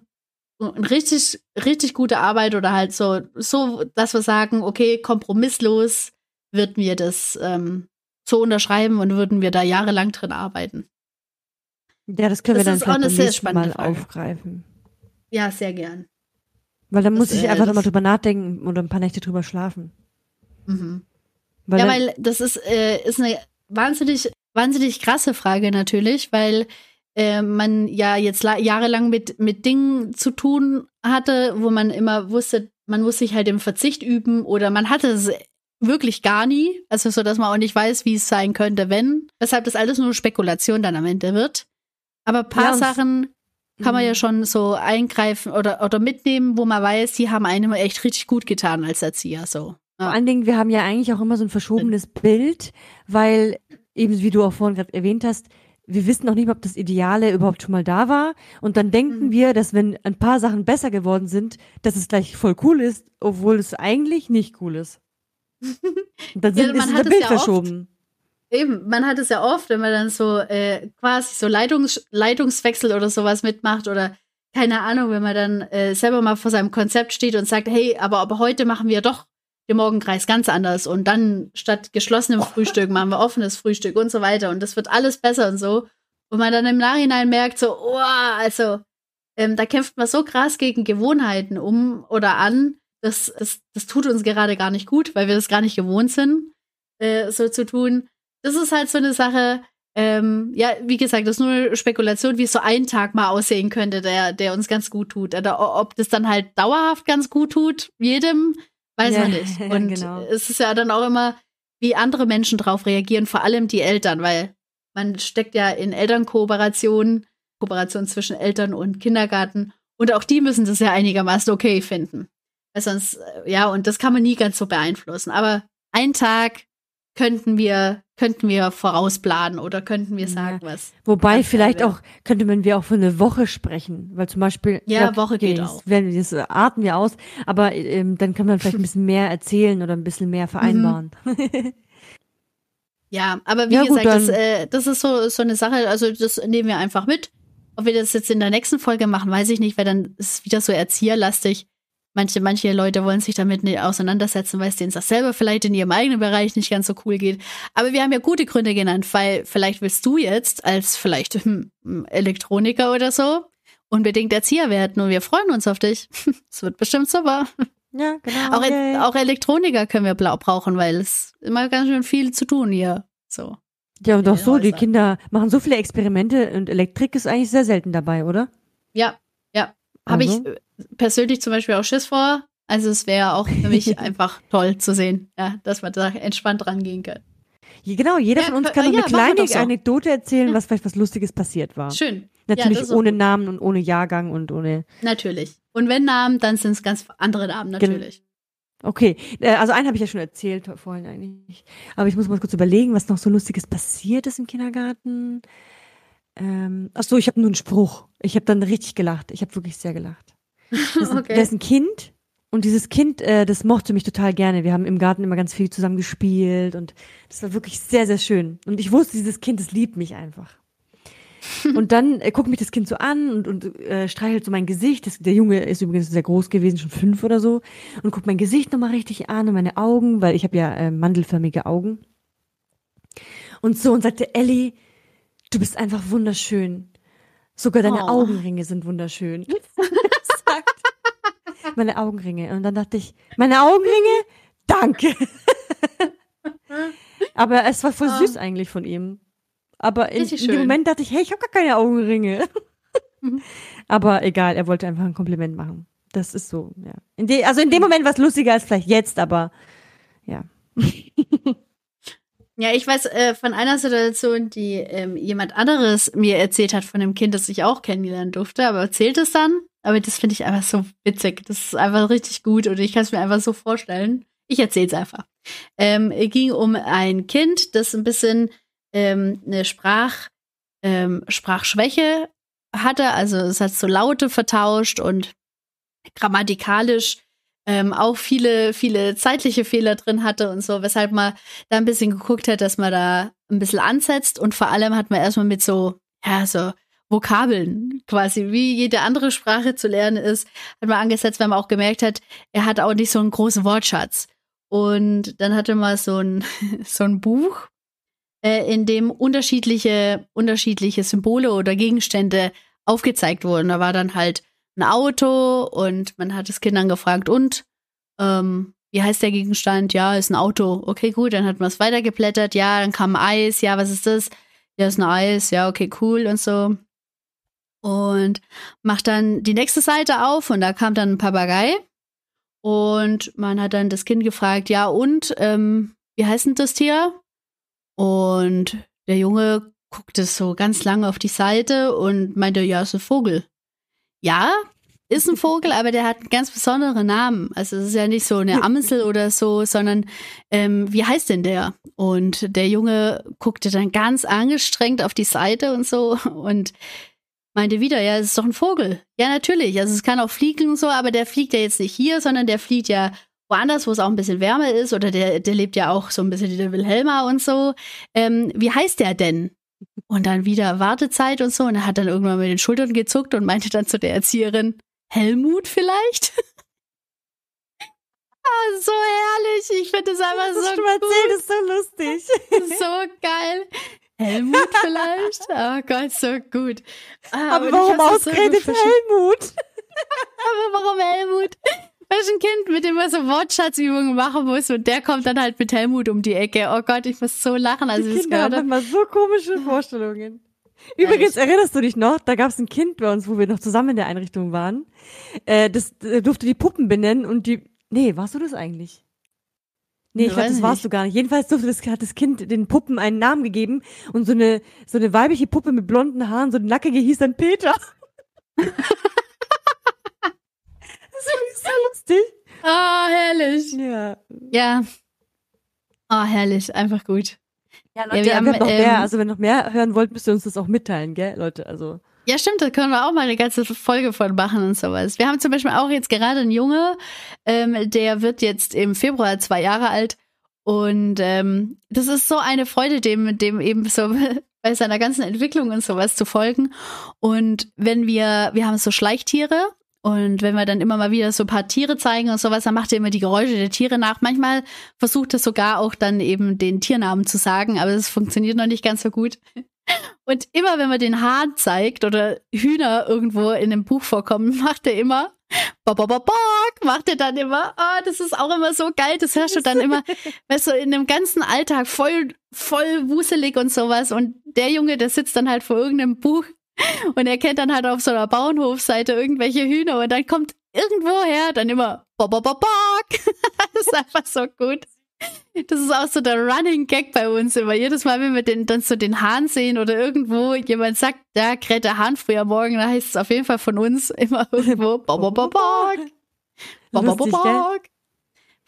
eine richtig, richtig gute Arbeit oder halt so, so, dass wir sagen, okay, kompromisslos würden wir das ähm, so unterschreiben und würden wir da jahrelang drin arbeiten. Ja, das können Das wir dann vielleicht beim nächsten Mal Frage. aufgreifen. Ja, sehr gern. Weil dann Das, muss ich äh, einfach nochmal drüber nachdenken oder ein paar Nächte drüber schlafen. Mhm. Weil ja, weil das ist, äh, ist eine wahnsinnig, wahnsinnig krasse Frage natürlich, weil äh, man ja jetzt la- jahrelang mit, mit Dingen zu tun hatte, wo man immer wusste, man muss sich halt im Verzicht üben oder man hatte es wirklich gar nie. Also so, dass man auch nicht weiß, wie es sein könnte, wenn. Weshalb das alles nur Spekulation dann am Ende wird. Aber ein paar Ja, Sachen kann man Mhm. ja schon so eingreifen oder, oder mitnehmen, wo man weiß, die haben einem echt richtig gut getan als Erzieher. So. vor allen Dingen, wir haben ja eigentlich auch immer so ein verschobenes Bild, weil eben wie du auch vorhin gerade erwähnt hast, wir wissen noch nicht, mal, ob das Ideale überhaupt schon mal da war. Und dann denken Mhm. wir, dass wenn ein paar Sachen besser geworden sind, dass es gleich voll cool ist, obwohl es eigentlich nicht cool ist. Dann Ja, sind, man ist hat es Bild ja oft. verschoben. Eben, man hat es ja oft, wenn man dann so äh, quasi so Leitungs Leitungswechsel oder sowas mitmacht oder keine Ahnung, wenn man dann äh, selber mal vor seinem Konzept steht und sagt, hey, aber, aber heute machen wir doch den Morgenkreis ganz anders und dann statt geschlossenem Frühstück machen wir offenes Frühstück und so weiter und das wird alles besser und so. Und man dann im Nachhinein merkt so, oh, also ähm, da kämpft man so krass gegen Gewohnheiten um oder an, das, das, das tut uns gerade gar nicht gut, weil wir das gar nicht gewohnt sind, äh, so zu tun das ist halt so eine Sache, ähm, ja, wie gesagt, das ist nur eine Spekulation, wie es so ein Tag mal aussehen könnte, der, der uns ganz gut tut. Oder ob das dann halt dauerhaft ganz gut tut, jedem, weiß Ja, man nicht. (laughs) Und genau. es ist ja dann auch immer, wie andere Menschen drauf reagieren, vor allem die Eltern, weil man steckt ja in Elternkooperationen, Kooperation zwischen Eltern und Kindergarten. Und auch die müssen das ja einigermaßen okay finden. Weil sonst, äh, ja, und das kann man nie ganz so beeinflussen. Aber ein Tag könnten wir, könnten wir vorausplanen oder könnten wir Ja. sagen, was. Wobei vielleicht auch, könnte man wir auch für eine Woche sprechen, weil zum Beispiel. Ja, Woche geht das auch. Wir, das atmen wir aus, aber ähm, dann kann man vielleicht ein bisschen mehr erzählen oder ein bisschen mehr vereinbaren. Ja, aber wie Ja, gut, gesagt, das, äh, das ist so, so eine Sache, also das nehmen wir einfach mit. Ob wir das jetzt in der nächsten Folge machen, weiß ich nicht, weil dann ist es wieder so erzieherlastig. Manche, manche Leute wollen sich damit nicht auseinandersetzen, weil es denen das selber vielleicht in ihrem eigenen Bereich nicht ganz so cool geht. Aber wir haben ja gute Gründe genannt, weil vielleicht willst du jetzt als vielleicht hm, Elektroniker oder so unbedingt Erzieher werden und wir freuen uns auf dich. (laughs) Es wird bestimmt super. Ja, genau. Auch, yay. auch Elektroniker können wir blau brauchen, weil es immer ganz schön viel zu tun hier. So. ja, und auch so, die Häuser. Kinder machen so viele Experimente und Elektrik ist eigentlich sehr selten dabei, oder? Ja, ja. Habe Also? ich persönlich zum Beispiel auch Schiss vor. Also es wäre auch für mich (laughs) einfach toll zu sehen, ja, dass man da entspannt rangehen kann. Genau, jeder Ja, von uns äh, kann ja, noch eine kleine so. Anekdote erzählen, Ja. was vielleicht was Lustiges passiert war. Schön. Natürlich ohne. Namen und ohne Jahrgang und ohne. Natürlich. Und wenn Namen, dann sind es ganz andere Namen Gen- natürlich. Okay, äh, also einen habe ich ja schon erzählt vorhin eigentlich. Aber ich muss mal kurz überlegen, was noch so Lustiges passiert ist im Kindergarten. Ähm, ach so, ich habe nur einen Spruch. Ich habe dann richtig gelacht. Ich habe wirklich sehr gelacht. (laughs) Das ist, ein- Okay. das ist ein Kind und dieses Kind, äh, das mochte mich total gerne. Wir haben im Garten immer ganz viel zusammen gespielt und das war wirklich sehr, sehr schön. Und ich wusste, dieses Kind, das liebt mich einfach. (laughs) Und dann äh, guckt mich das Kind so an und, und äh, streichelt so mein Gesicht. Das, der Junge ist übrigens sehr groß gewesen, schon fünf oder so. Und guckt mein Gesicht nochmal richtig an und meine Augen, weil ich habe ja äh, mandelförmige Augen. Und so und sagte, Ellie, du bist einfach wunderschön. Sogar deine Oh. Augenringe sind wunderschön. (laughs) Meine Augenringe. Und dann dachte ich, meine Augenringe? Danke. (laughs) Aber es war voll Ah. süß eigentlich von ihm. Aber in, in dem. Moment dachte ich, hey, ich habe gar keine Augenringe. Mhm. (laughs) Aber egal, er wollte einfach ein Kompliment machen. Das ist so, ja. In de, also in dem Moment war es lustiger als vielleicht jetzt, aber ja. (laughs) Ja, ich weiß äh, von einer Situation, die ähm, jemand anderes mir erzählt hat von einem Kind, das ich auch kennenlernen durfte, aber erzählt es dann. Aber das finde ich einfach so witzig. Das ist einfach richtig gut und ich kann es mir einfach so vorstellen. Ich erzähle es einfach. Ähm, es ging um ein Kind, das ein bisschen ähm, eine Sprach, ähm, Sprachschwäche hatte. Also es hat so Laute vertauscht und grammatikalisch ähm, auch viele, viele zeitliche Fehler drin hatte und so, weshalb man da ein bisschen geguckt hat, dass man da ein bisschen ansetzt und vor allem hat man erstmal mit so, ja, so Vokabeln quasi, wie jede andere Sprache zu lernen ist, hat man angesetzt, weil man auch gemerkt hat, er hat auch nicht so einen großen Wortschatz. Und dann hatte man so ein, (laughs) so ein Buch, äh, in dem unterschiedliche, unterschiedliche Symbole oder Gegenstände aufgezeigt wurden. Da war dann halt ein Auto und man hat das Kind dann gefragt, und ähm, wie heißt der Gegenstand? Ja, ist ein Auto. Okay, gut, dann hat man es weitergeblättert. Ja, dann kam Eis. Ja, was ist das? Ja, ist ein Eis. Ja, okay, cool und so. Und macht dann die nächste Seite auf und da kam dann ein Papagei. Und man hat dann das Kind gefragt, ja, und ähm, wie heißt denn das Tier? Und der Junge guckte so ganz lange auf die Seite und meinte, ja, ist ein Vogel. Ja, ist ein Vogel, (laughs) aber der hat einen ganz besonderen Namen. Also es ist ja nicht so eine (laughs) Amsel oder so, sondern ähm, wie heißt denn der? Und der Junge guckte dann ganz angestrengt auf die Seite und so und meinte wieder, ja, es ist doch ein Vogel. Ja, natürlich. Also es kann auch fliegen und so, aber der fliegt ja jetzt nicht hier, sondern der fliegt ja woanders, wo es auch ein bisschen wärmer ist. Oder der, der lebt ja auch so ein bisschen wie der Wilhelma und so. Ähm, wie heißt der denn? Und dann wieder Wartezeit und so. Und er hat dann irgendwann mit den Schultern gezuckt und meinte dann zu der Erzieherin, Helmut vielleicht? (laughs) ah, so herrlich. Ich finde das einfach Das so gut. erzählt, ist so lustig. So. Helmut vielleicht? (laughs) Oh Gott, so gut. Ah, Aber ich warum so ausgerechnet verstanden. Helmut? (laughs) Aber warum Helmut? Weil ich ein Kind, mit dem man so Wortschatzübungen machen muss und der kommt dann halt mit Helmut um die Ecke. Oh Gott, ich muss so lachen, als ich Die das Kinder haben gehört habe. manchmal so komische Vorstellungen. Übrigens, erinnerst du dich noch, da gab es ein Kind bei uns, wo wir noch zusammen in der Einrichtung waren. Äh, das äh, durfte die Puppen benennen und die. Nee, warst du das eigentlich? Nee, ich glaube, das warst nicht. du gar nicht. Jedenfalls durfte das, hat das Kind den Puppen einen Namen gegeben und so eine, so eine weibliche Puppe mit blonden Haaren, so eine nackige hieß dann Peter. (laughs) das ist so lustig. Ah, herrlich. Ja. Ja. Ah, herrlich. Einfach gut. Ja, Leute, wir haben, noch mehr. ähm, Also, wenn ihr noch mehr hören wollt, müsst ihr uns das auch mitteilen, gell, Leute? Also. Ja, stimmt, da können wir auch mal eine ganze Folge von machen und sowas. Wir haben zum Beispiel auch jetzt gerade einen Junge, ähm, der wird jetzt im Februar zwei Jahre alt. Und ähm, das ist so eine Freude, dem, dem eben so (laughs) bei seiner ganzen Entwicklung und sowas zu folgen. Und wenn wir, wir haben so Schleichtiere und wenn wir dann immer mal wieder so ein paar Tiere zeigen und sowas, dann macht er immer die Geräusche der Tiere nach. Manchmal versucht er sogar auch dann eben den Tiernamen zu sagen, aber das funktioniert noch nicht ganz so gut. Und immer wenn man den Hahn zeigt oder Hühner irgendwo in einem Buch vorkommen, (laughs) macht er immer Bock, bock, bock, bock, macht er dann immer. Ah, das ist auch immer so geil. Das hörst du dann immer, (laughs) weißt du, in dem ganzen Alltag voll, voll wuselig und sowas. Und der Junge, der sitzt dann halt vor irgendeinem Buch und er kennt dann halt auf so einer Bauernhofseite irgendwelche Hühner und dann kommt irgendwoher dann immer bock, bock, bock, bock. (laughs) Das ist einfach so gut. Das ist auch so der Running Gag bei uns immer. Jedes Mal, wenn wir den, dann so den Hahn sehen oder irgendwo jemand sagt, da kräht der Hahn früher morgen, da heißt es auf jeden Fall von uns immer irgendwo (laughs) bock.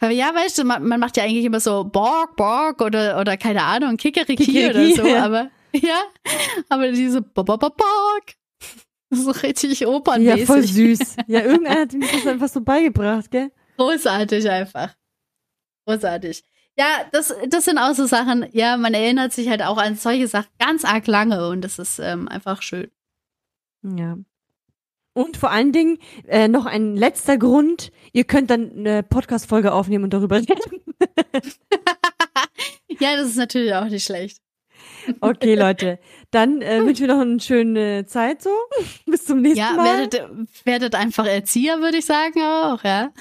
Weil ja, weißt du, man, man macht ja eigentlich immer so Borg, Borg oder, oder keine Ahnung, Kikeriki, Kikeriki, oder so, ja. aber (laughs) ja, aber diese ist (laughs) so richtig Ja, opernmäßig. voll süß. Ja, irgendeiner hat ihm das einfach so beigebracht, gell? Großartig einfach. Großartig. Ja, das, das sind auch so Sachen, ja, man erinnert sich halt auch an solche Sachen ganz arg lange und das ist ähm, einfach schön. Ja. Und vor allen Dingen äh, noch ein letzter Grund. Ihr könnt dann eine Podcast-Folge aufnehmen und darüber reden. (laughs) ja, das ist natürlich auch nicht schlecht. Okay, Leute. Dann äh, wünschen wir noch eine schöne Zeit so. (laughs) Bis zum nächsten Ja, Mal. werdet, werdet einfach Erzieher, würde ich sagen auch, ja.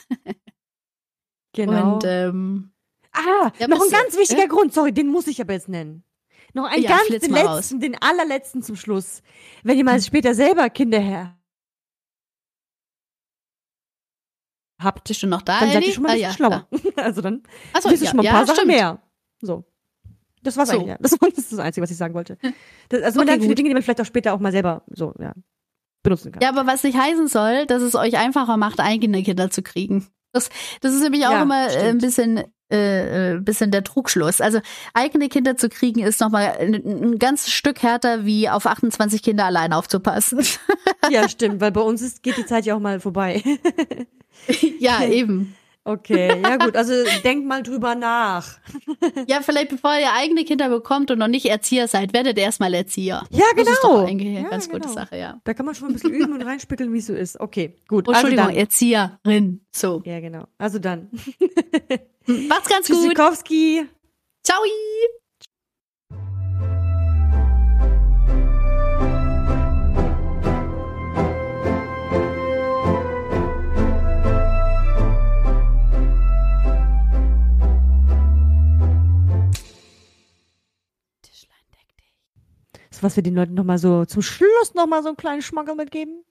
Genau. Und ähm, ah, Ja, noch ein ganz wichtiger Grund. Sorry, den muss ich aber jetzt nennen. Noch einen Ja, ganz, den letzten, den allerletzten zum Schluss. Wenn ihr mal später selber Kinder her habt, bist du noch da, dann seid ihr schon mal ein ah, bisschen ja, schlauer. (laughs) also dann Achso, wisst ihr ja, schon mal ein paar Sachen stimmt. mehr. So. Das war's So. eigentlich. Ja. Das (laughs) ist das Einzige, was ich sagen wollte. Das, also man Okay, lernt viele. Dinge, die man vielleicht auch später auch mal selber so ja, benutzen kann. Ja, aber was nicht heißen soll, dass es euch einfacher macht, eigene Kinder zu kriegen. Das, das ist nämlich auch Ja, immer äh, ein stimmt. bisschen, äh, äh, bisschen der Trugschluss. Also eigene Kinder zu kriegen ist nochmal ein, ein ganzes Stück härter, wie auf 28 Kinder allein aufzupassen. Ja, (laughs) stimmt, weil bei uns ist, geht die Zeit ja auch mal vorbei. ja, (laughs) eben. Okay, ja gut, also denkt mal drüber nach. Ja, vielleicht bevor ihr eigene Kinder bekommt und noch nicht Erzieher seid, werdet erstmal Erzieher. Ja, Das ist genau. doch eigentlich eine Ja, ganz gute genau. Sache, ja. Da kann man schon ein bisschen üben und reinspickeln, wie es so ist. Okay, gut. Oh, Entschuldigung, also. Erzieherin. So. Ja, genau. Also dann. Macht's ganz gut. Tschüssikowski. Ciao. Was wir den Leuten nochmal so zum Schluss nochmal so einen kleinen Schmankerl mitgeben.